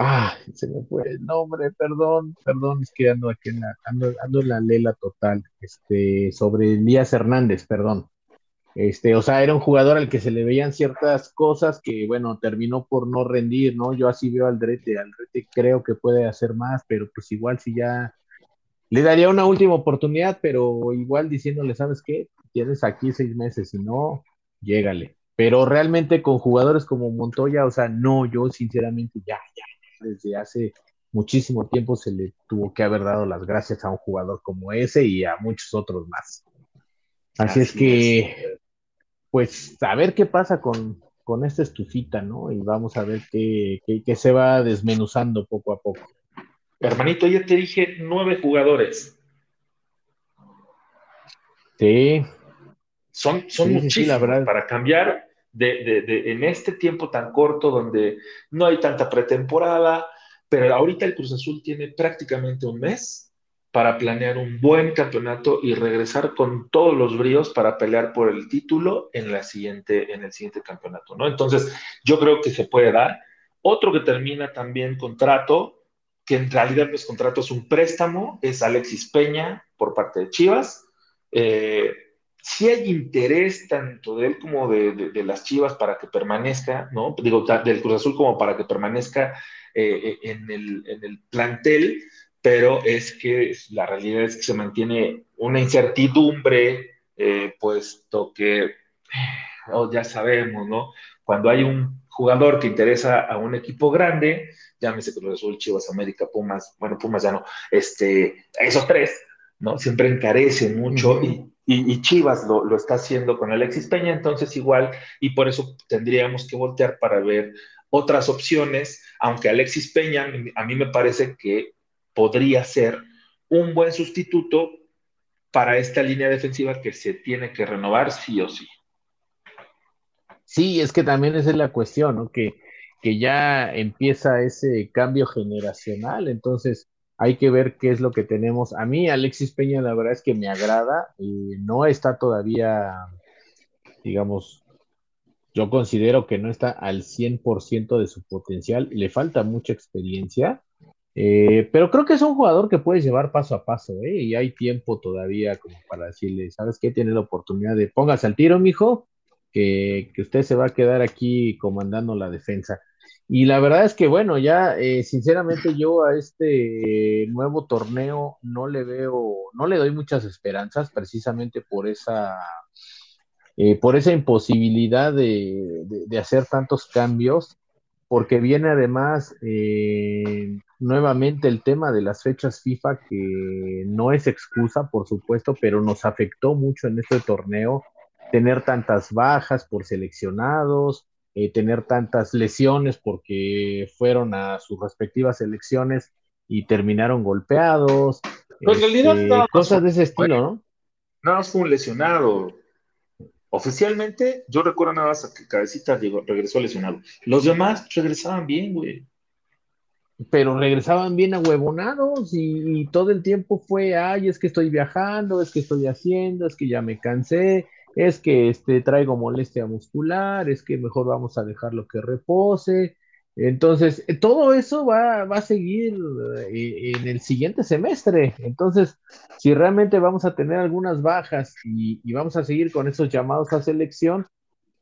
C: Ah, se me fue el nombre, perdón, perdón, es que ando aquí en la, ando, ando en la lela total, este, sobre Elías Hernández, perdón. Este, o sea, era un jugador al que se le veían ciertas cosas que, bueno, terminó por no rendir, ¿no? Yo así veo al Drete, al Drete creo que puede hacer más, pero pues igual si ya le daría una última oportunidad, pero igual diciéndole, ¿sabes qué? Tienes aquí seis meses, si no, llégale. Pero realmente con jugadores como Montoya, o sea, no, yo sinceramente ya, ya, desde hace muchísimo tiempo se le tuvo que haber dado las gracias a un jugador como ese y a muchos otros más. Así, Así es que, es. Pues, a ver qué pasa con, con esta estufita, ¿no? Y vamos a ver qué, qué, qué, se va desmenuzando poco a poco.
A: Hermanito, ya te dije nueve jugadores.
C: Sí.
A: Son, son sí, muchísimos sí, la verdad. para cambiar de, de, de, en este tiempo tan corto donde no hay tanta pretemporada, pero ahorita el Cruz Azul tiene prácticamente un mes para planear un buen campeonato y regresar con todos los bríos para pelear por el título en, la siguiente, en el siguiente campeonato, ¿no? Entonces, yo creo que se puede dar. Otro que termina también contrato, que en realidad es contrato, es un préstamo, es Alexis Peña por parte de Chivas. Eh, si hay interés tanto de él como de, de, las Chivas para que permanezca, ¿no? Digo, del Cruz Azul como para que permanezca eh, en, el, en, el, plantel, pero es que la realidad es que se mantiene una incertidumbre, eh, puesto que, oh, ya sabemos, ¿no? Cuando hay un jugador que interesa a un equipo grande, llámese Cruz Azul, Chivas, América, Pumas, bueno, Pumas ya no, este, esos tres, ¿no? Siempre encarecen mucho uh -huh. y y, y Chivas lo, lo, está haciendo con Alexis Peña, entonces igual, y por eso tendríamos que voltear para ver otras opciones, aunque Alexis Peña a mí me parece que podría ser un buen sustituto para esta línea defensiva que se tiene que renovar sí o sí.
C: Sí, es que también esa es la cuestión, ¿no? Que, que ya empieza ese cambio generacional, entonces hay que ver qué es lo que tenemos. A mí, Alexis Peña, la verdad es que me agrada. y no está todavía, digamos, yo considero que no está al 100% de su potencial. Le falta mucha experiencia. Eh, pero creo que es un jugador que puedes llevar paso a paso, ¿eh? Y hay tiempo todavía como para decirle, ¿sabes qué? Tiene la oportunidad de póngase al tiro, mijo, que, usted se va a quedar aquí comandando la defensa. Y la verdad es que, bueno, ya eh, sinceramente yo a este nuevo torneo no le veo, no le doy muchas esperanzas precisamente por esa, eh, por esa imposibilidad de, hacer tantos cambios, porque viene además eh, nuevamente el tema de las fechas FIFA, que no es excusa, por supuesto, pero nos afectó mucho en este torneo tener tantas bajas por seleccionados, eh, tener tantas lesiones porque fueron a sus respectivas selecciones y terminaron golpeados.
A: Pues en realidad,
C: este, cosas de ese estilo, ¿no?
A: Nada más fue un lesionado. Oficialmente, yo recuerdo nada más que Cabecita regresó lesionado. Los demás regresaban bien, güey.
C: Pero regresaban bien ahuevonados y, y todo el tiempo fue, ay, es que estoy viajando, es que estoy haciendo, es que ya me cansé, es que este, traigo molestia muscular, es que mejor vamos a dejarlo que repose. Entonces, eh, todo eso va, a seguir eh, en el siguiente semestre. Entonces, si realmente vamos a tener algunas bajas y, vamos a seguir con esos llamados a selección,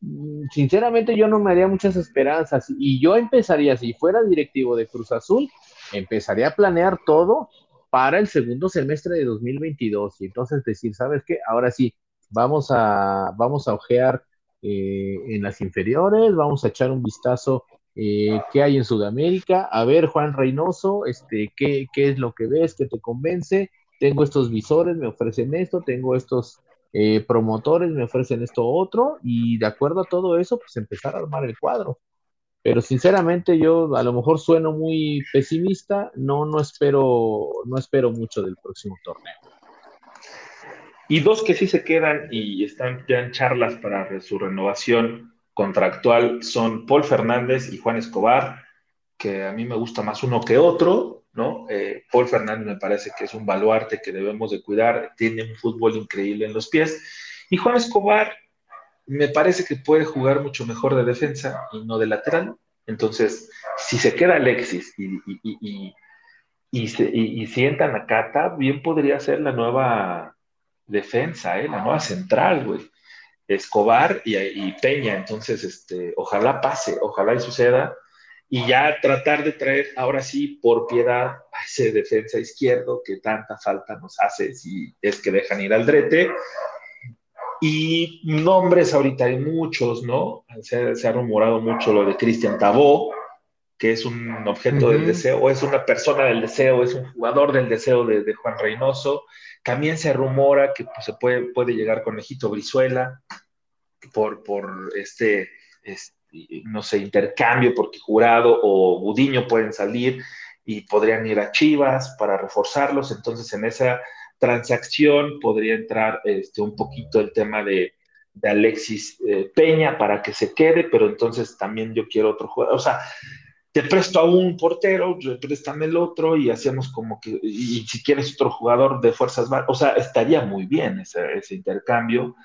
C: mm, sinceramente yo no me haría muchas esperanzas. Y yo empezaría, si fuera directivo de Cruz Azul, empezaría a planear todo para el segundo semestre de 2022. Y entonces decir, ¿sabes qué? Ahora sí, vamos a, vamos a ojear eh, en las inferiores, vamos a echar un vistazo eh, qué hay en Sudamérica. A ver, Juan Reynoso, este, ¿qué, ¿qué, es lo que ves? ¿Qué te convence? Tengo estos visores, me ofrecen esto, tengo estos eh, promotores, me ofrecen esto otro, y de acuerdo a todo eso, pues empezar a armar el cuadro. Pero sinceramente yo a lo mejor sueno muy pesimista, no, no espero, no espero mucho del próximo torneo.
A: Y dos que sí se quedan y están ya en charlas para su renovación contractual son Paul Fernández y Juan Escobar, que a mí me gusta más uno que otro, ¿no? Eh, Paul Fernández me parece que es un baluarte que debemos de cuidar, tiene un fútbol increíble en los pies. Y Juan Escobar me parece que puede jugar mucho mejor de defensa y no de lateral. Entonces, si se queda Alexis y, y, y, y, y sientan a Cata, bien podría ser la nueva defensa, ¿eh? la nueva central, güey. Escobar y, Peña, entonces, este, ojalá pase, ojalá y suceda, y ya tratar de traer ahora sí por piedad a ese defensa izquierdo que tanta falta nos hace si es que dejan ir al drete. Y nombres ahorita hay muchos, ¿no? Se, ha rumorado mucho lo de Cristian Tabó, que es un objeto del deseo, o es una persona del deseo, es un jugador del deseo de, de Juan Reynoso. También se rumora que pues, se puede, puede llegar con Ejito Brizuela por, por este, no sé, intercambio, porque Jurado o Gudiño pueden salir y podrían ir a Chivas para reforzarlos. Entonces, en esa transacción podría entrar este, un poquito el tema de, Alexis eh, Peña para que se quede, pero entonces también yo quiero otro jugador. O sea, te presto a un portero, préstame el otro y hacemos como que, y si quieres otro jugador de fuerzas o sea, estaría muy bien ese, ese, intercambio.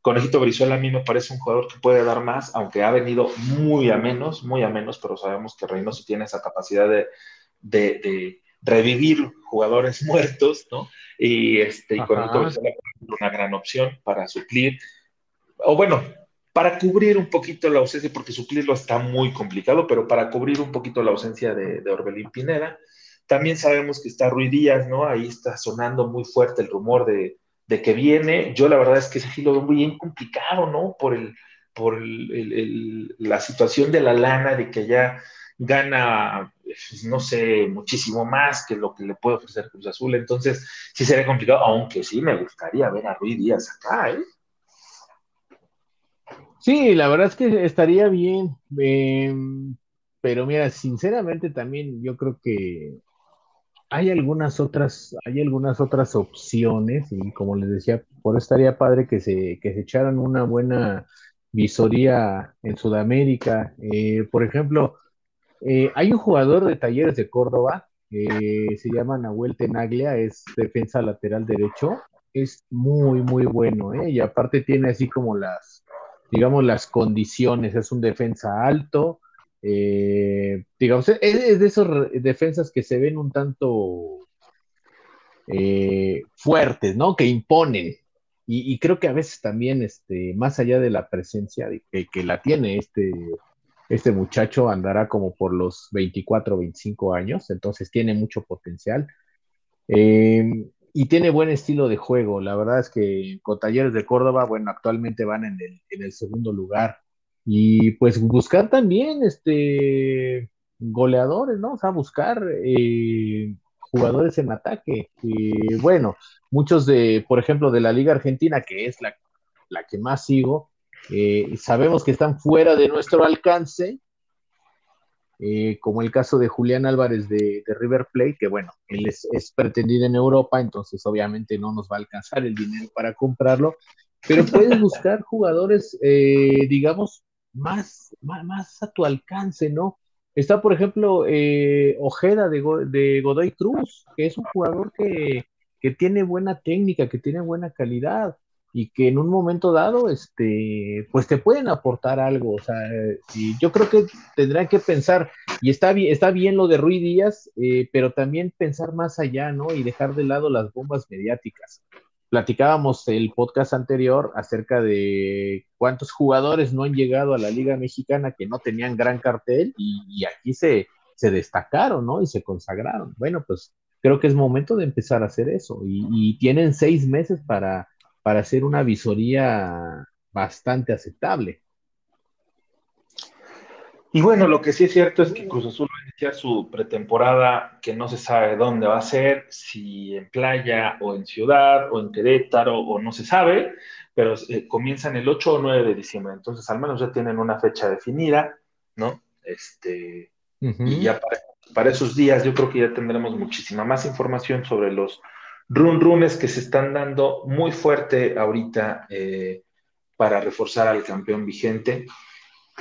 A: Conejito Brizuela a mí me parece un jugador que puede dar más, aunque ha venido muy a menos, muy a menos, pero sabemos que Reynoso tiene esa capacidad de, de, revivir jugadores muertos, ¿no? Y, este, y Conejito Brizuela es una gran opción para suplir, o bueno, para cubrir un poquito la ausencia, porque suplirlo está muy complicado, pero para cubrir un poquito la ausencia de, Orbelín Pineda. También sabemos que está Rui Díaz, ¿no? Ahí está sonando muy fuerte el rumor de, que viene. Yo la verdad es que ese sí lo veo muy bien complicado, ¿no? Por, el, por la situación de la lana, de que ya gana, pues, no sé, muchísimo más que lo que le puede ofrecer Cruz Azul. Entonces, sí sería complicado, aunque sí me gustaría ver a Rui Díaz acá, ¿eh?
C: Sí, la verdad es que estaría bien, em, pero mira, sinceramente también yo creo que hay algunas otras, hay algunas otras opciones y como les decía, por eso estaría padre que se, que se echaran una buena visoría en Sudamérica. Eh, por ejemplo, eh, hay un jugador de Talleres de Córdoba, se llama Nahuel Tenaglia, es defensa lateral derecho, es muy, muy bueno, ¿eh? y aparte tiene así como las digamos, las condiciones, es un defensa alto, eh, digamos, es, de esos defensas que se ven un tanto eh, fuertes, ¿no? Que imponen. Y, creo que a veces también, este, más allá de la presencia que, la tiene este Este muchacho andará como por los 24 o 25 años, entonces tiene mucho potencial. Eh, y tiene buen estilo de juego. La verdad es que con Talleres de Córdoba, bueno, actualmente van en el, en el segundo lugar. Y pues buscar también este goleadores, ¿no? O sea, buscar eh, jugadores en ataque. bueno, muchos de, por ejemplo, de la Liga Argentina, que es la, la que más sigo, eh, sabemos que están fuera de nuestro alcance, eh, como el caso de Julián Álvarez de, River Plate, que bueno, él es, pretendido en Europa, entonces obviamente no nos va a alcanzar el dinero para comprarlo, pero puedes buscar jugadores, eh, digamos, más, más, a tu alcance, ¿no? Está, por ejemplo, eh, Ojeda de, de, Godoy Cruz, que es un jugador que, que tiene buena técnica, que tiene buena calidad y que en un momento dado, este, pues te pueden aportar algo. O sea, y yo creo que tendrán que pensar, y está bien, está bien lo de Rui Díaz, eh, pero también pensar más allá, ¿no? Y dejar de lado las bombas mediáticas. Platicábamos el podcast anterior acerca de cuántos jugadores no han llegado a la Liga Mexicana que no tenían gran cartel y, aquí se, se destacaron, ¿no? Y se consagraron. Bueno, pues creo que es momento de empezar a hacer eso. y tienen seis meses para para hacer una visoría bastante aceptable.
A: Y bueno, lo que sí es cierto es que Cruz Azul va a iniciar su pretemporada que no se sabe dónde va a ser, si en playa o en ciudad o en Querétaro o no se sabe, pero eh, comienzan el 8 o 9 de diciembre, entonces al menos ya tienen una fecha definida, ¿no? Este, Y ya para, para, esos días yo creo que ya tendremos muchísima más información sobre los run runes que se están dando muy fuerte ahorita eh, para reforzar al campeón vigente.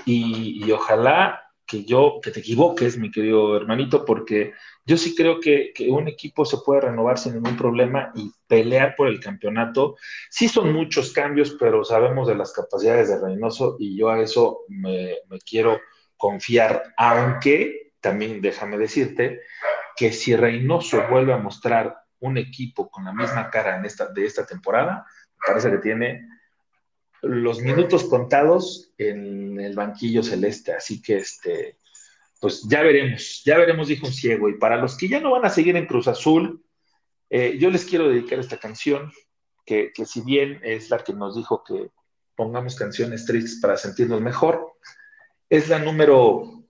A: Y, ojalá que yo, que te equivoques, mi querido hermanito, porque yo sí creo que, un equipo se puede renovar sin ningún problema y pelear por el campeonato. Sí son muchos cambios, pero sabemos de las capacidades de Reynoso y yo a eso me, me quiero confiar, aunque también déjame decirte que si Reynoso vuelve a mostrar un equipo con la misma cara en esta, de esta temporada, parece que tiene los minutos contados en el banquillo celeste. Así que, este, pues ya veremos, ya veremos, dijo un ciego. Y para los que ya no van a seguir en Cruz Azul, eh, yo les quiero dedicar esta canción, que, si bien es la que nos dijo que pongamos canciones tristes para sentirnos mejor, es la número,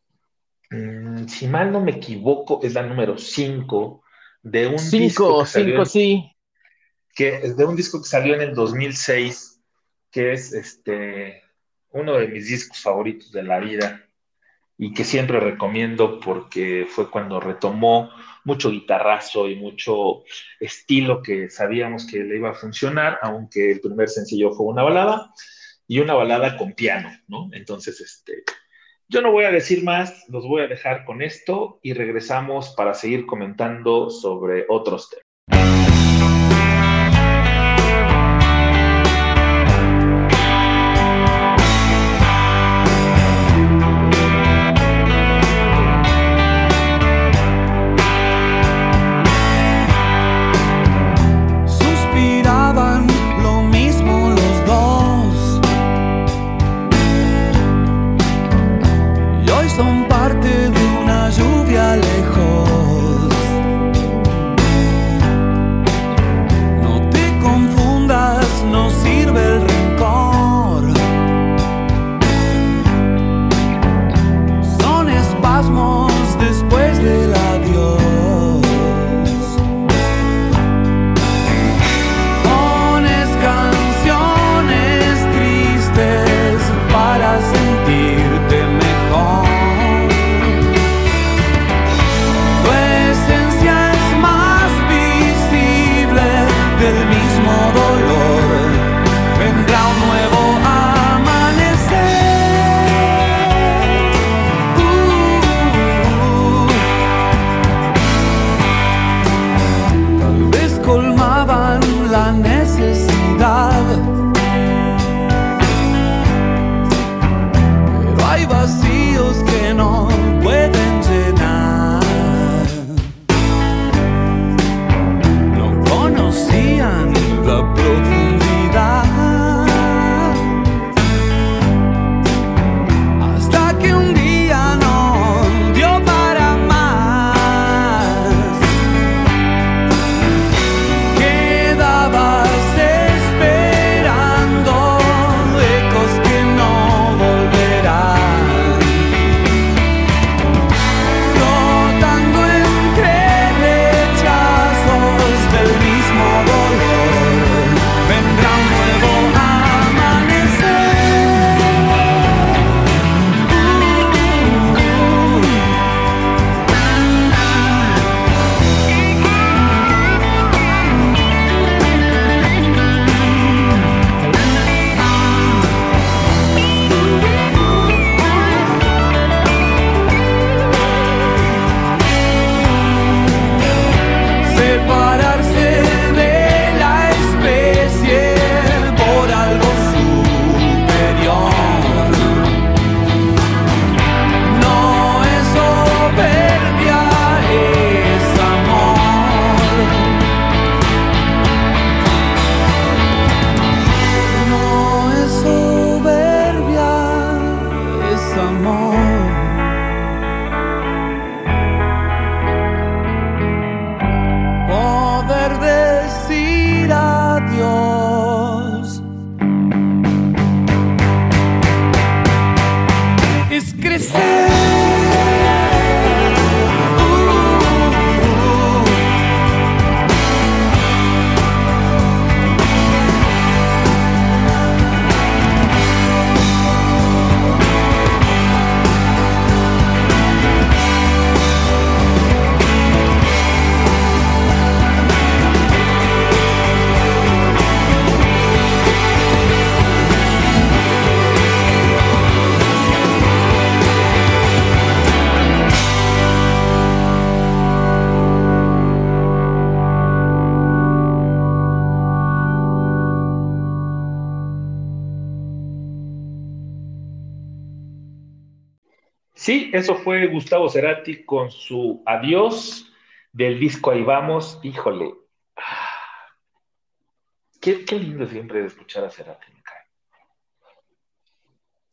A: mm, si mal no me equivoco, es la número 5 de un
C: disco que sí.
A: Que, de un disco que salió en el 2006, que es este, uno de mis discos favoritos de la vida y que siempre recomiendo porque fue cuando retomó mucho guitarrazo y mucho estilo que sabíamos que le iba a funcionar, aunque el primer sencillo fue una balada y una balada con piano, ¿no? Entonces, este, yo no voy a decir más, los voy a dejar con esto y regresamos para seguir comentando sobre otros temas. Gustavo Cerati con su adiós del disco Ahí vamos. Híjole. Ah, qué, qué lindo siempre escuchar a Cerati.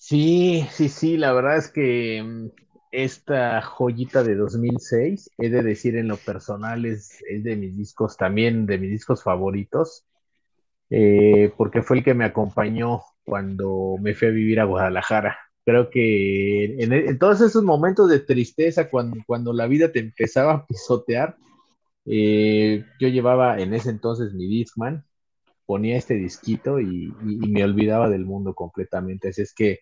C: Sí, sí, sí, la verdad es que mm, esta joyita de 2006, he de decir en lo personal, es, es de mis discos también, de mis discos favoritos, eh, porque fue el que me acompañó cuando me fui a vivir a Guadalajara. Creo que en, todos esos momentos de tristeza, cuando, cuando la vida te empezaba a pisotear, eh, yo llevaba en ese entonces mi Discman, ponía este disquito y me olvidaba del mundo completamente. Así es que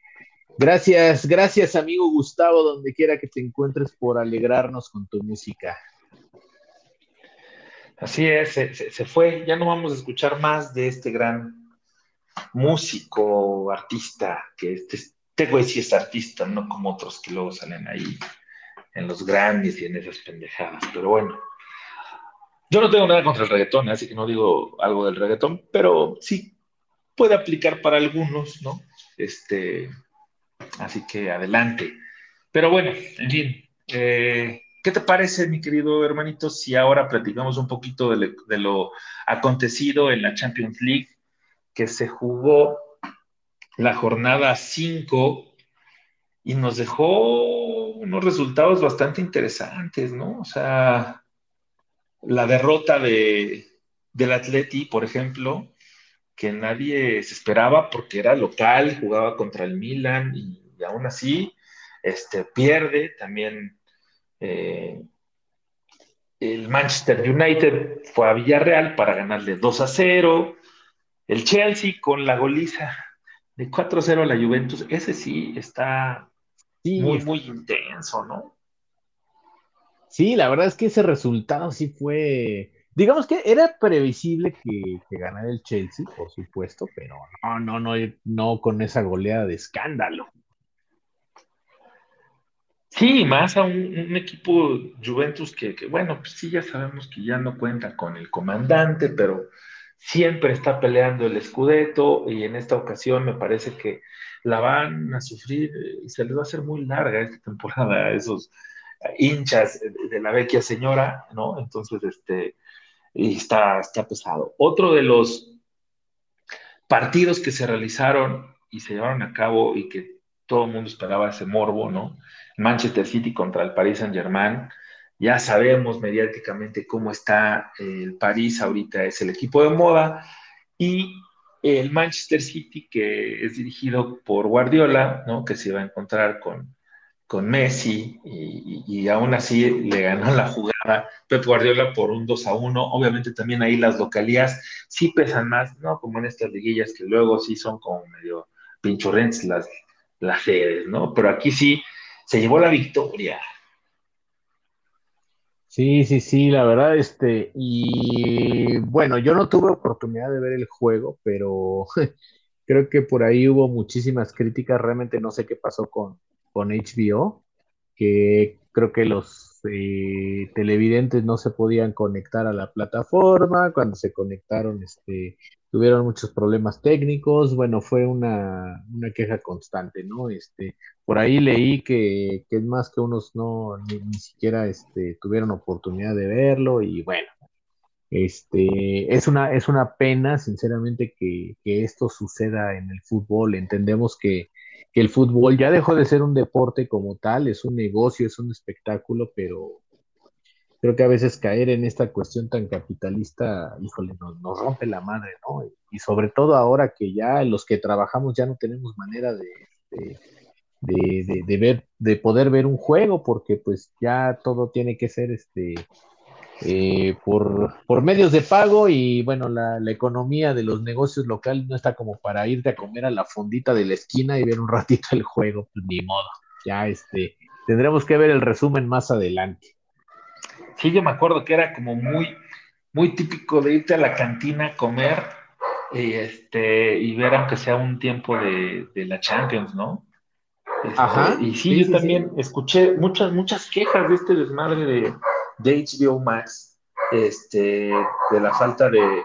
C: Gracias, gracias amigo Gustavo, donde quiera que te encuentres por alegrarnos con tu música.
A: Así es, se, se, se, fue, ya no vamos a escuchar más de este gran músico, artista, que este, este güey sí es artista, no como otros que luego salen ahí en los grandes y en esas pendejadas, pero bueno. Yo no tengo nada contra el reggaetón, así que no digo algo del reggaetón, pero sí puede aplicar para algunos, ¿no? Este, Así que adelante. Pero bueno, en fin, eh, ¿qué te parece, mi querido hermanito, si ahora platicamos un poquito de, de, lo acontecido en la Champions League, que se jugó la jornada 5 y nos dejó unos resultados bastante interesantes, ¿no? O sea, la derrota de, del Atleti, por ejemplo, que nadie se esperaba porque era local, jugaba contra el Milan y, aún así este, pierde. También eh, el Manchester United fue a Villarreal para ganarle 2 a 0. El Chelsea con la goliza de 4 a 0 a la Juventus, ese sí está sí. muy, muy intenso, ¿no?
C: Sí, la verdad es que ese resultado sí fue Digamos que era previsible que, que, ganara el Chelsea, por supuesto, pero no, no, no, no con esa goleada de escándalo.
A: Sí, más a un, un equipo Juventus que, que, bueno, pues sí, ya sabemos que ya no cuenta con el comandante, pero siempre está peleando el Scudetto y en esta ocasión me parece que la van a sufrir y se les va a hacer muy larga esta temporada a esos hinchas de la vecchia señora, ¿no? Entonces, este, y está, está pesado. Otro de los partidos que se realizaron y se llevaron a cabo y que todo el mundo esperaba ese morbo, ¿no? Manchester City contra el Paris Saint Germain. Ya sabemos mediáticamente cómo está el París, ahorita es el equipo de moda, y el Manchester City, que es dirigido por Guardiola, ¿no? Que se va a encontrar con, con Messi y, y, aún así le ganó la jugada Pep Guardiola por un 2 a 1. Obviamente también ahí las localías sí pesan más, ¿no? Como en estas liguillas que luego sí son como medio pinchurrentes las, las sedes, ¿no? Pero aquí sí se llevó la victoria.
C: Sí, sí, sí, la verdad, este, y bueno, yo no tuve oportunidad de ver el juego, pero creo que por ahí hubo muchísimas críticas, realmente no sé qué pasó con, con HBO, que creo que los eh, televidentes no se podían conectar a la plataforma, cuando se conectaron este, tuvieron muchos problemas técnicos, bueno, fue una, una queja constante, ¿no? Este, por ahí leí que, que es más que unos no ni, ni, siquiera este, tuvieron oportunidad de verlo y bueno, este, es una, es una pena, sinceramente, que, que esto suceda en el fútbol. Entendemos que, que el fútbol ya dejó de ser un deporte como tal, es un negocio, es un espectáculo, pero creo que a veces caer en esta cuestión tan capitalista, híjole, nos, rompe la madre, ¿no? Y, sobre todo ahora que ya los que trabajamos ya no tenemos manera de, de, de, de, ver, de poder ver un juego, porque pues ya todo tiene que ser este eh, por, por, medios de pago y bueno, la, la, economía de los negocios locales no está como para irte a comer a la fondita de la esquina y ver un ratito el juego, pues ni modo, ya este, tendremos que ver el resumen más adelante.
A: Sí, yo me acuerdo que era como muy, muy típico de irte a la cantina a comer y, este, y ver aunque sea un tiempo de, de la Champions, ¿no? Este, Ajá. Y sí, sí yo sí, también sí. escuché muchas, muchas quejas de este desmadre de de HBO Max, este, de la falta de,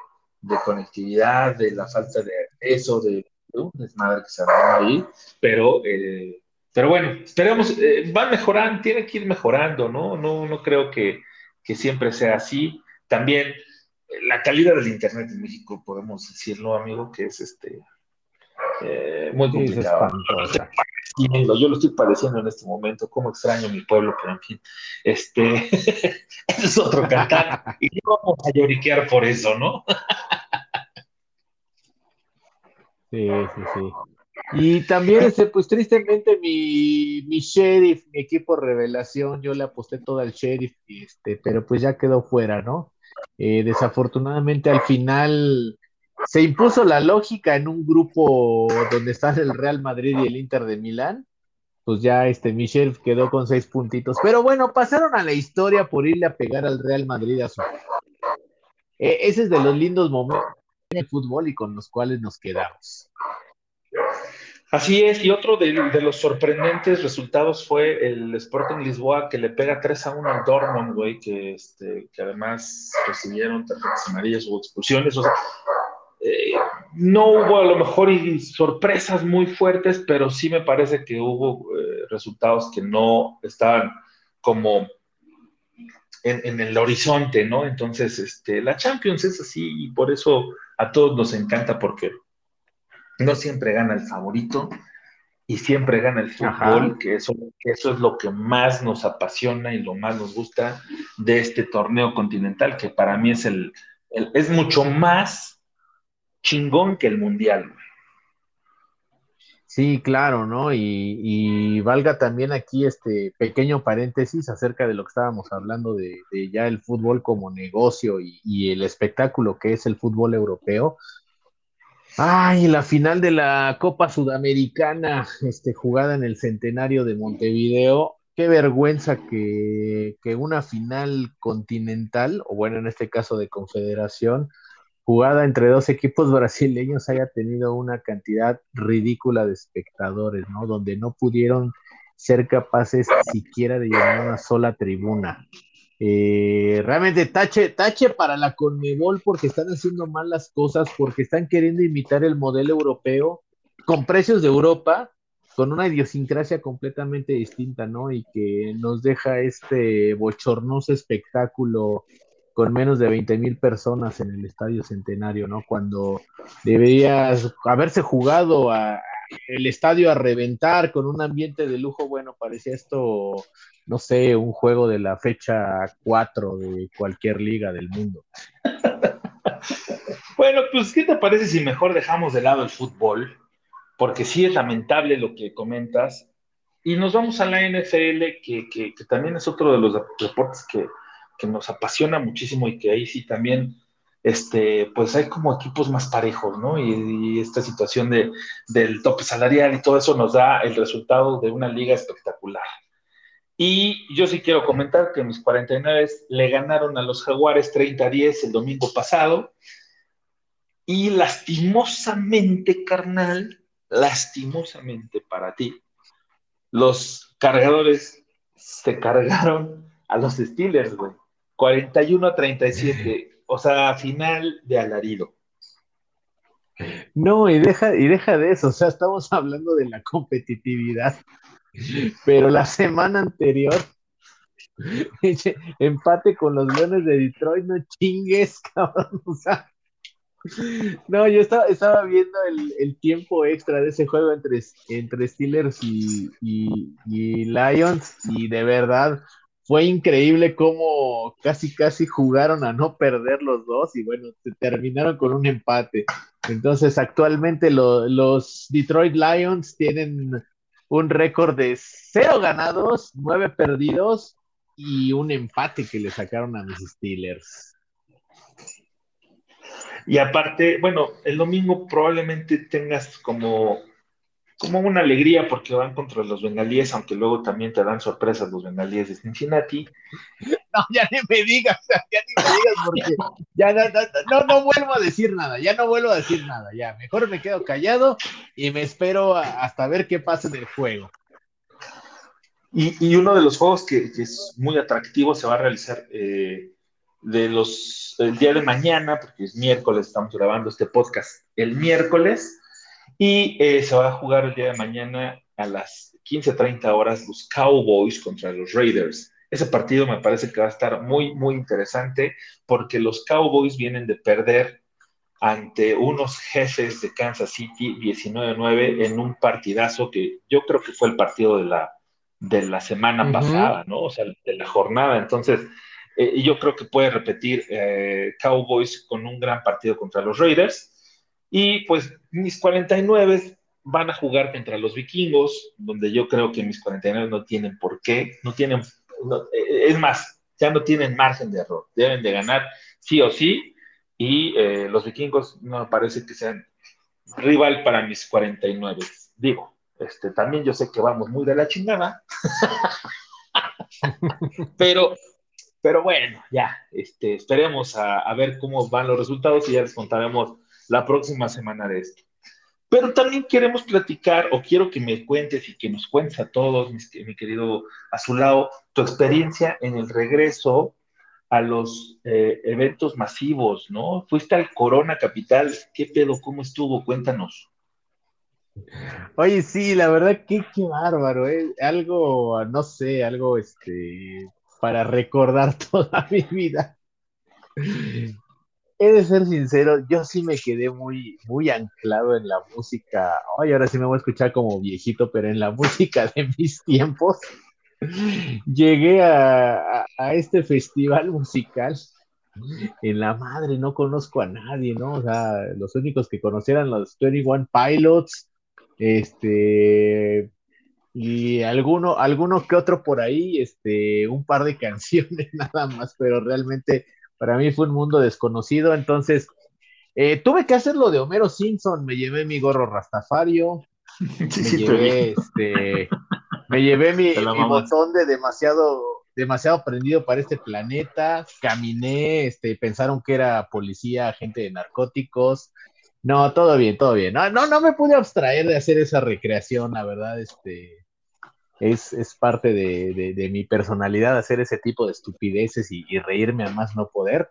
A: conectividad, de la falta de acceso, de, un que se ahí, pero eh, pero bueno, esperemos, eh, mejorando, tiene que ir mejorando, ¿no? No, no creo que, que siempre sea así. También eh, la calidad del Internet en México, podemos decirlo, amigo, que es este eh, muy complicado. yo lo estoy padeciendo en este momento, cómo extraño mi pueblo, pero en fin, este, es otro cantar, y no vamos a lloriquear por eso, ¿no?
C: sí, sí, sí. Y también, este, pues tristemente, mi, mi sheriff, mi equipo revelación, yo le aposté todo al sheriff, este, pero pues ya quedó fuera, ¿no? Eh, desafortunadamente al final se impuso la lógica en un grupo donde están el Real Madrid y el Inter de Milán. Pues ya este Michel quedó con seis puntitos. Pero bueno, pasaron a la historia por irle a pegar al Real Madrid a su. E, ese es de los lindos momentos en el fútbol y con los cuales nos quedamos.
A: Así es, y otro de, los sorprendentes resultados fue el Sporting Lisboa que le pega 3 a 1 al Dortmund, güey, que, este, que además recibieron tarjetas amarillas o expulsiones. O sea, eh, no hubo a lo mejor sorpresas muy fuertes, pero sí me parece que hubo eh, resultados que no estaban como en, el horizonte, ¿no? Entonces, este, la Champions es así y por eso a todos nos encanta porque no siempre gana el favorito y siempre gana el fútbol, que eso, eso es lo que más nos apasiona y lo más nos gusta de este torneo continental, que para mí es el es mucho más chingón que el mundial.
C: Sí, claro, ¿no? Y, valga también aquí este pequeño paréntesis acerca de lo que estábamos hablando de, ya el fútbol como negocio y, el espectáculo que es el fútbol europeo. Ay, la final de la Copa Sudamericana, este, jugada en el centenario de Montevideo. Qué vergüenza que, que una final continental, o bueno, en este caso de confederación, jugada entre dos equipos brasileños haya tenido una cantidad ridícula de espectadores, ¿no? Donde no pudieron ser capaces siquiera de llenar una sola tribuna. Eh, realmente tache, tache para la Conmebol porque están haciendo mal las cosas, porque están queriendo imitar el modelo europeo con precios de Europa, con una idiosincrasia completamente distinta, ¿no? Y que nos deja este bochornoso espectáculo con menos de 20 mil personas en el Estadio Centenario, ¿no? Cuando debería haberse jugado a, el estadio a reventar con un ambiente de lujo, bueno, parecía esto, no sé, un juego de la fecha 4 de cualquier liga del mundo.
A: bueno, pues, ¿qué te parece si mejor dejamos de lado el fútbol? Porque sí es lamentable lo que comentas. Y nos vamos a la NFL, que, que también es otro de los deportes que, que nos apasiona muchísimo y que ahí sí también, este, pues hay como equipos más parejos, ¿no? Y, esta situación de, del tope salarial y todo eso nos da el resultado de una liga espectacular. Y yo sí quiero comentar que mis 49 le ganaron a los Jaguares 30-10 el domingo pasado. Y lastimosamente, carnal, lastimosamente para ti, los cargadores se cargaron a los Steelers, güey. 41 a 37, o sea, final de alarido.
C: No, y deja, y deja de eso, o sea, estamos hablando de la competitividad, pero la semana anterior, empate con los Leones de Detroit, no chingues, cabrón, o sea, no, yo estaba, estaba viendo el, tiempo extra de ese juego entre, entre Steelers y, y Lions, y de verdad, fue increíble cómo casi casi jugaron a no perder los dos y bueno, terminaron con un empate. Entonces actualmente los Detroit Lions tienen un récord de cero ganados, nueve perdidos y un empate que le sacaron a mis Steelers.
A: Y aparte, bueno, el domingo probablemente tengas como como una alegría porque van contra los bengalíes, aunque luego también te dan sorpresas los bengalíes de Cincinnati.
C: No, ya ni me digas, ya ni me digas porque ya no, no, vuelvo a decir nada, ya no vuelvo a decir nada, ya, mejor me quedo callado y me espero hasta ver qué pasa en el juego.
A: Y, uno de los juegos que, es muy atractivo se va a realizar eh, de los el día de mañana, porque es miércoles, estamos grabando este podcast el miércoles, y eh, se va a jugar el día de mañana a las 15.30 horas los Cowboys contra los Raiders. Ese partido me parece que va a estar muy, muy interesante porque los Cowboys vienen de perder ante unos jefes de Kansas City 19-9 en un partidazo que yo creo que fue el partido de la, de la semana pasada, ¿no? O sea, de la jornada. Entonces, eh, yo creo que puede repetir eh, Cowboys con un gran partido contra los Raiders. Y pues mis 49 van a jugar contra los vikingos, donde yo creo que mis 49 no tienen por qué, no tienen, eh, es más, ya no tienen margen de error, deben de ganar sí o sí, y los vikingos no me parece que sean rival para mis 49. Digo, este, también yo sé que vamos muy de la chingada, pero pero bueno, ya, este, esperemos a, ver cómo van los resultados y ya les contaremos la próxima semana de esto. Pero también queremos platicar, o quiero que me cuentes y que nos cuentes a todos, mi, querido Azulao, tu experiencia en el regreso a los eh, eventos masivos, ¿no? Fuiste al Corona Capital, ¿qué pedo? ¿Cómo estuvo? Cuéntanos.
C: Oye, sí, la verdad, qué, qué bárbaro, ¿eh? Algo, no sé, algo, este, para recordar toda mi vida. He de ser sincero, yo sí me quedé muy, muy anclado en la música. Ay, ahora sí me voy a escuchar como viejito, pero en la música de mis tiempos. Llegué a, este festival musical en la madre, no conozco a nadie, ¿no? O sea, los únicos que conocieran los 21 Pilots, este, y alguno, alguno que otro por ahí, este, un par de canciones nada más, pero realmente para mí fue un mundo desconocido, entonces eh, tuve que hacer lo de Homero Simpson, me llevé mi gorro rastafario, me, llevé, este, me llevé mi, mi botón de demasiado, demasiado prendido para este planeta, caminé, este, pensaron que era policía, agente de narcóticos, no, todo bien, todo bien. No, no, no me pude abstraer de hacer esa recreación, la verdad, este, es, es parte de, de, mi personalidad hacer ese tipo de estupideces y, reírme a más no poder.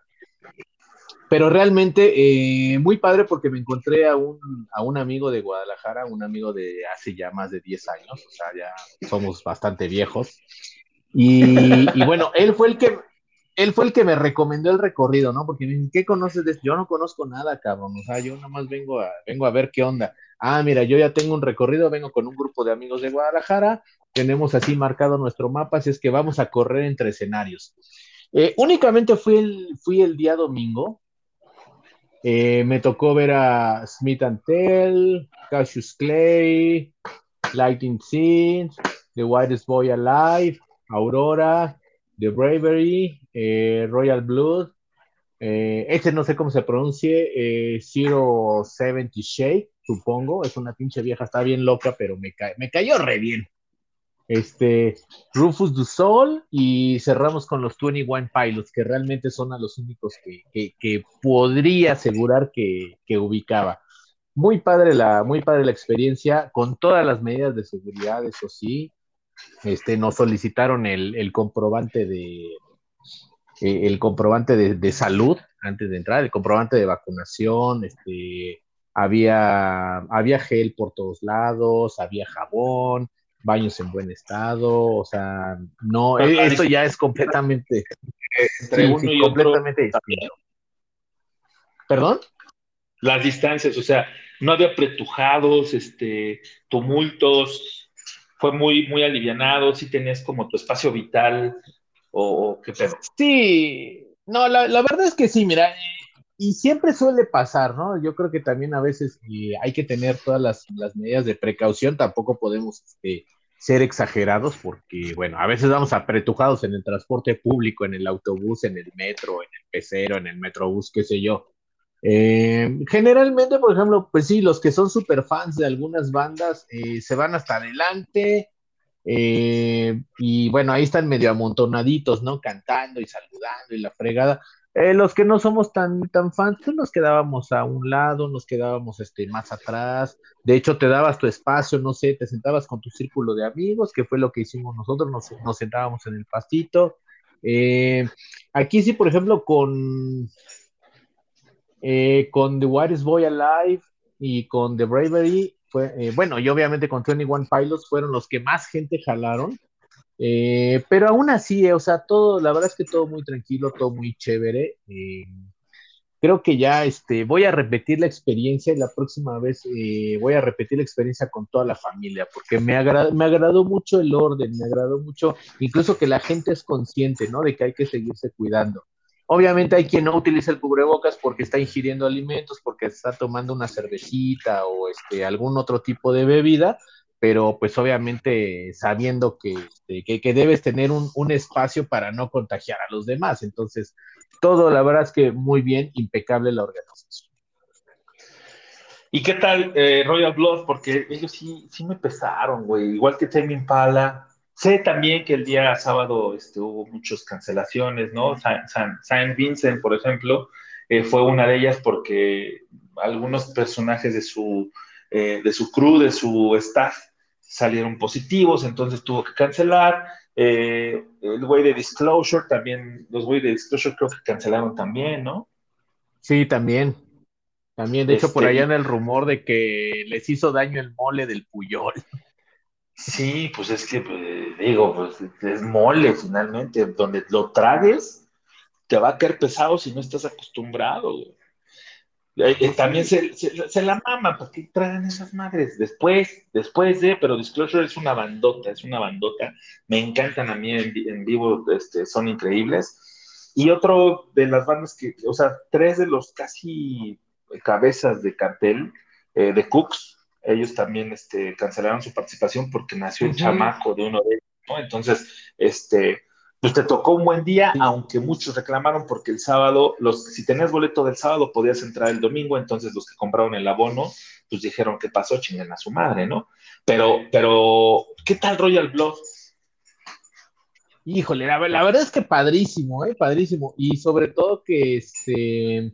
C: Pero realmente eh, muy padre porque me encontré a un, a un amigo de Guadalajara, un amigo de hace ya más de 10 años, o sea, ya somos bastante viejos. Y, bueno, él fue el que, él fue el que me recomendó el recorrido, ¿no? Porque me ¿qué conoces? Yo no conozco nada, cabrón. O sea, yo nada más vengo a, vengo a ver qué onda. Ah, mira, yo ya tengo un recorrido, vengo con un grupo de amigos de Guadalajara, tenemos así marcado nuestro mapa, así es que vamos a correr entre escenarios. Eh, únicamente fui el, fui el día domingo. Eh, me tocó ver a Smith and Tell, Cassius Clay, Lightning Scene, The Whitest Boy Alive, Aurora, The Bravery, eh, Royal Blood. este no sé cómo se pronuncie, Zero Seventy Shake, supongo. Es una pinche vieja, está bien loca, pero me, me cayó re bien este, Rufus du Sol y cerramos con los 21 Pilots, que realmente son a los únicos que, podría asegurar que, ubicaba. Muy padre, la, muy padre la experiencia, con todas las medidas de seguridad, eso sí. Este, nos solicitaron el, comprobante de eh, el comprobante de, salud antes de entrar, el comprobante de vacunación, este, había, había gel por todos lados, había jabón, baños en buen estado, o sea, no, e-, esto ya es completamente, completamente distinto. ¿Perdón?
A: Las distancias, o sea, no había pretujados, este, tumultos, fue muy, muy alivianado, sí tenías como tu espacio vital, o, qué pedo.
C: Sí, no, la, verdad es que sí, mira, y siempre suele pasar, ¿no? Yo creo que también a veces hay que tener todas las, medidas de precaución, tampoco podemos este, ser exagerados porque, bueno, a veces vamos apretujados en el transporte público, en el autobús, en el metro, en el pecero, en el metrobús, qué sé yo. Eh, generalmente, por ejemplo, pues sí, los que son super fans de algunas bandas eh, se van hasta adelante eh, y bueno, ahí están medio amontonaditos, ¿no? Cantando y saludando y la fregada. Eh, los que no somos tan, tan fans, pues nos quedábamos a un lado, nos quedábamos este, más atrás. De hecho, te dabas tu espacio, no sé, te sentabas con tu círculo de amigos, que fue lo que hicimos nosotros, nos, nos sentábamos en el pastito. Eh, aquí sí, por ejemplo, con, eh, con The Whitest Boy Alive y con The Bravery, fue, eh, bueno, y obviamente con 21 Pilots fueron los que más gente jalaron. Eh, pero aún así, o sea, todo, la verdad es que todo muy tranquilo, todo muy chévere. creo que ya este, voy a repetir la experiencia y la próxima vez voy a repetir la experiencia con toda la familia, porque me, me agradó mucho el orden, me agradó mucho, incluso que la gente es consciente, ¿no? De que hay que seguirse cuidando. Obviamente hay quien no utiliza el cubrebocas porque está ingiriendo alimentos, porque está tomando una cervecita o este, algún otro tipo de bebida, pero pues obviamente sabiendo que, este, que, debes tener un, espacio para no contagiar a los demás. Entonces, todo la verdad es que muy bien, impecable la organización.
A: ¿Y qué tal eh, Royal Blood? Porque ellos sí, sí me pesaron, güey. Igual que Tame Pala, Sé también que el día sábado este, hubo muchas cancelaciones, ¿no? Saint Vincent, por ejemplo, eh, fue una de ellas porque algunos personajes de su, eh, de su crew, de su staff, salieron positivos, entonces tuvo que cancelar. Eh, el güey de Disclosure también, los güeyes de Disclosure creo que cancelaron también, ¿no?
C: Sí, también. También, de hecho, por este, allá en el rumor de que les hizo daño el mole del Puyol.
A: Sí, pues es que, pues, digo, pues es mole finalmente, donde lo tragues, te va a caer pesado si no estás acostumbrado. Eh, eh, también se, la mama, ¿por qué traen esas madres? Después, después de, pero Disclosure es una bandota, es una bandota. Me encantan a mí en, vivo, este, son increíbles. Y otro de las bandas que, o sea, tres de los casi cabezas de cartel eh, de Cooks, ellos también este, cancelaron su participación porque nació el chamaco de uno de ellos, ¿no? Entonces, este, pues te tocó un buen día, aunque muchos reclamaron porque el sábado, los, si tenías boleto del sábado podías entrar el domingo, entonces los que compraron el abono, pues dijeron, ¿qué pasó? Chingan a su madre, ¿no? Pero, pero, ¿qué tal Royal Blood?
C: Híjole, la, verdad es que padrísimo, ¿eh? Padrísimo. Y sobre todo que este...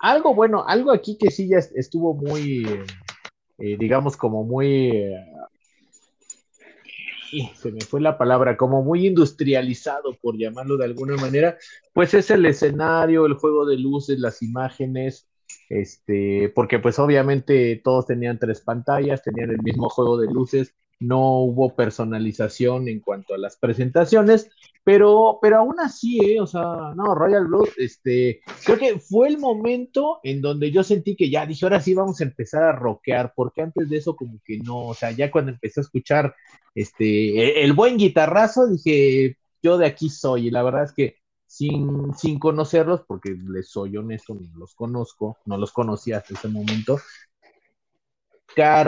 C: algo bueno, algo aquí que sí ya estuvo muy, eh, digamos, como muy, eh, se me fue la palabra, como muy industrializado, por llamarlo de alguna manera, pues es el escenario, el juego de luces, las imágenes, este, porque pues obviamente todos tenían tres pantallas, tenían el mismo juego de luces, no hubo personalización en cuanto a las presentaciones, pero, pero aún así, ¿eh? o sea, no, Royal Blood, este, creo que fue el momento en donde yo sentí que ya dije, ahora sí vamos a empezar a rockear, porque antes de eso como que no, o sea, ya cuando empecé a escuchar este, e, el buen guitarrazo, dije, yo de aquí soy, y la verdad es que sin, sin conocerlos, porque les soy honesto, no los conozco, no los conocía hasta ese momento,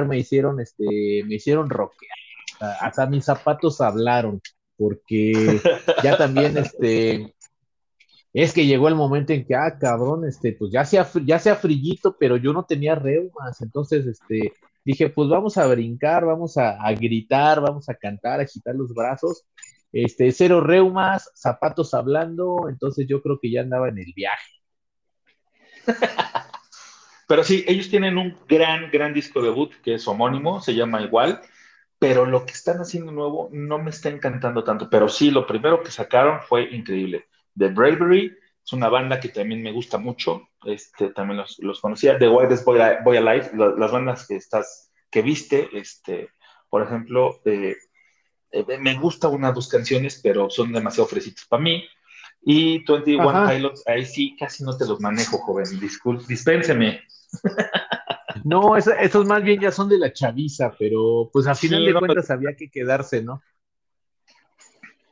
C: me hicieron, este, me hicieron rockear. Hasta mis zapatos hablaron, porque ya también, este, es que llegó el momento en que, ah, cabrón, este, pues ya sea, ya sea frillito, pero yo no tenía reumas, entonces, este, dije, pues vamos a brincar, vamos a, a gritar, vamos a cantar, a agitar los brazos, este, cero reumas, zapatos hablando, entonces yo creo que ya andaba en el viaje.
A: Pero sí, ellos tienen un gran, gran disco debut que es homónimo, se llama igual, pero lo que están haciendo nuevo no me está encantando tanto. Pero sí, lo primero que sacaron fue increíble. The Bravery es una banda que también me gusta mucho, este, también los, conocía. The Wildest Boy, Alive, las bandas que estás, que viste, este, por ejemplo, eh, eh, me gusta una dos canciones, pero son demasiado fresitos para mí. Y 21 Pilots, ahí sí casi no te los manejo, joven. Dispénseme.
C: No, esos, más bien ya son de la chaviza, pero pues a final de cuentas había que quedarse, ¿no?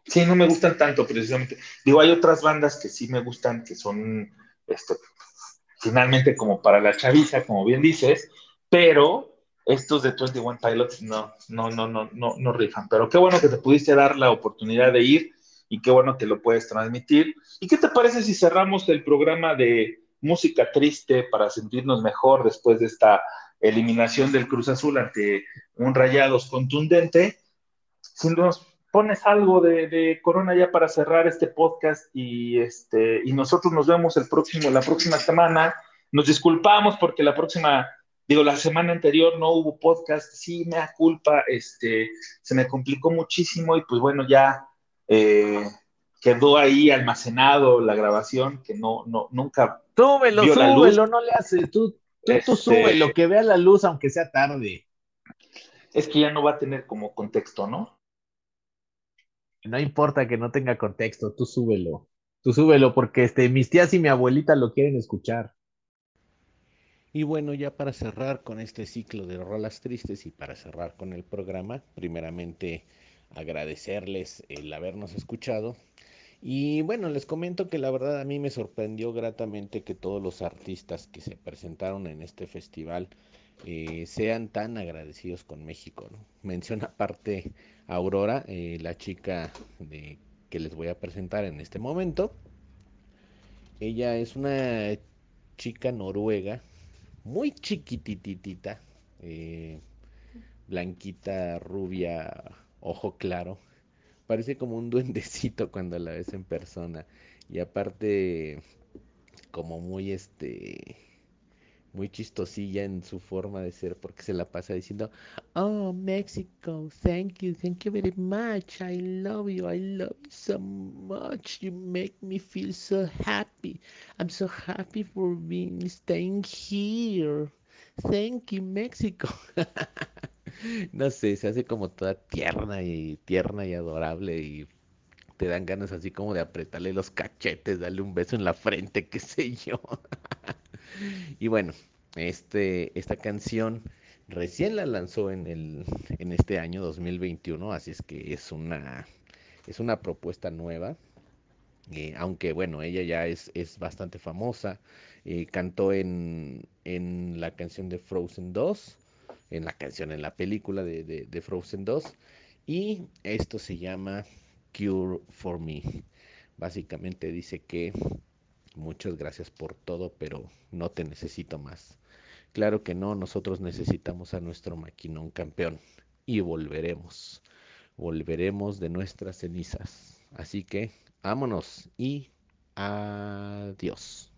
A: Sí, no me gustan tanto, precisamente. Digo, hay otras bandas que sí me gustan, que son esto, finalmente como para la chaviza, como bien dices, pero estos de 21 Pilots no, no, no, no, no, no rifan. Pero qué bueno que te pudiste dar la oportunidad de ir y qué bueno que lo puedes transmitir. ¿Y qué te parece si cerramos el programa de música triste para sentirnos mejor después de esta eliminación del Cruz Azul ante un Rayados contundente? Si nos pones algo de, Corona ya para cerrar este podcast y, este, y nosotros nos vemos el próximo, la próxima semana. Nos disculpamos porque la próxima digo, la semana anterior no hubo podcast, sí, me da culpa, este, se me complicó muchísimo y pues bueno, ya eh, quedó ahí almacenado la grabación que no, no, nunca.
C: Súbelo, súbelo, no le haces, tú, Tú, tú
A: Este-
C: sube lo que vea la luz, aunque sea tarde.
A: Es que ya no va a tener como contexto, ¿no?
C: No importa que no tenga contexto, tú súbelo. Tú súbelo porque este, mis tías y mi abuelita lo quieren escuchar.
E: Y bueno, ya para cerrar con este ciclo de rolas tristes y para cerrar con el programa, primeramente agradecerles el habernos escuchado. Y bueno, les comento que la verdad a mí me sorprendió gratamente que todos los artistas que se presentaron en este festival eh, sean tan agradecidos con México. ¿no? Menciona aparte Aurora, eh, la chica que les voy a presentar en este momento. Ella es una chica noruega muy chiquititita, eh, blanquita, rubia, ojo claro. Parece como un duendecito cuando la ves en persona. Y aparte, como muy este, muy chistosilla en su forma de ser, porque se la pasa diciendo, Oh, Mexico, thank you, thank you very much. I love you, I love you so much. You make me feel so happy. I'm so happy for being staying here. Thank you, Mexico. No sé, se hace como toda tierna y tierna y adorable y te dan ganas así como de apretarle los cachetes, darle un beso en la frente, qué sé yo. Y bueno, este, esta canción recién la lanzó en el, en este año 2021, así es que es una, es una propuesta nueva. Eh, aunque bueno, ella ya es, es bastante famosa. eh, cantó en, en la canción de Frozen 2, en la canción, en la película de, de- Frozen 2. Y esto se llama Cure for Me. Básicamente dice que muchas gracias por todo, pero no te necesito más. Claro que no, nosotros necesitamos a nuestro maquinón campeón y volveremos. Volveremos de nuestras cenizas. Así que vámonos y adiós.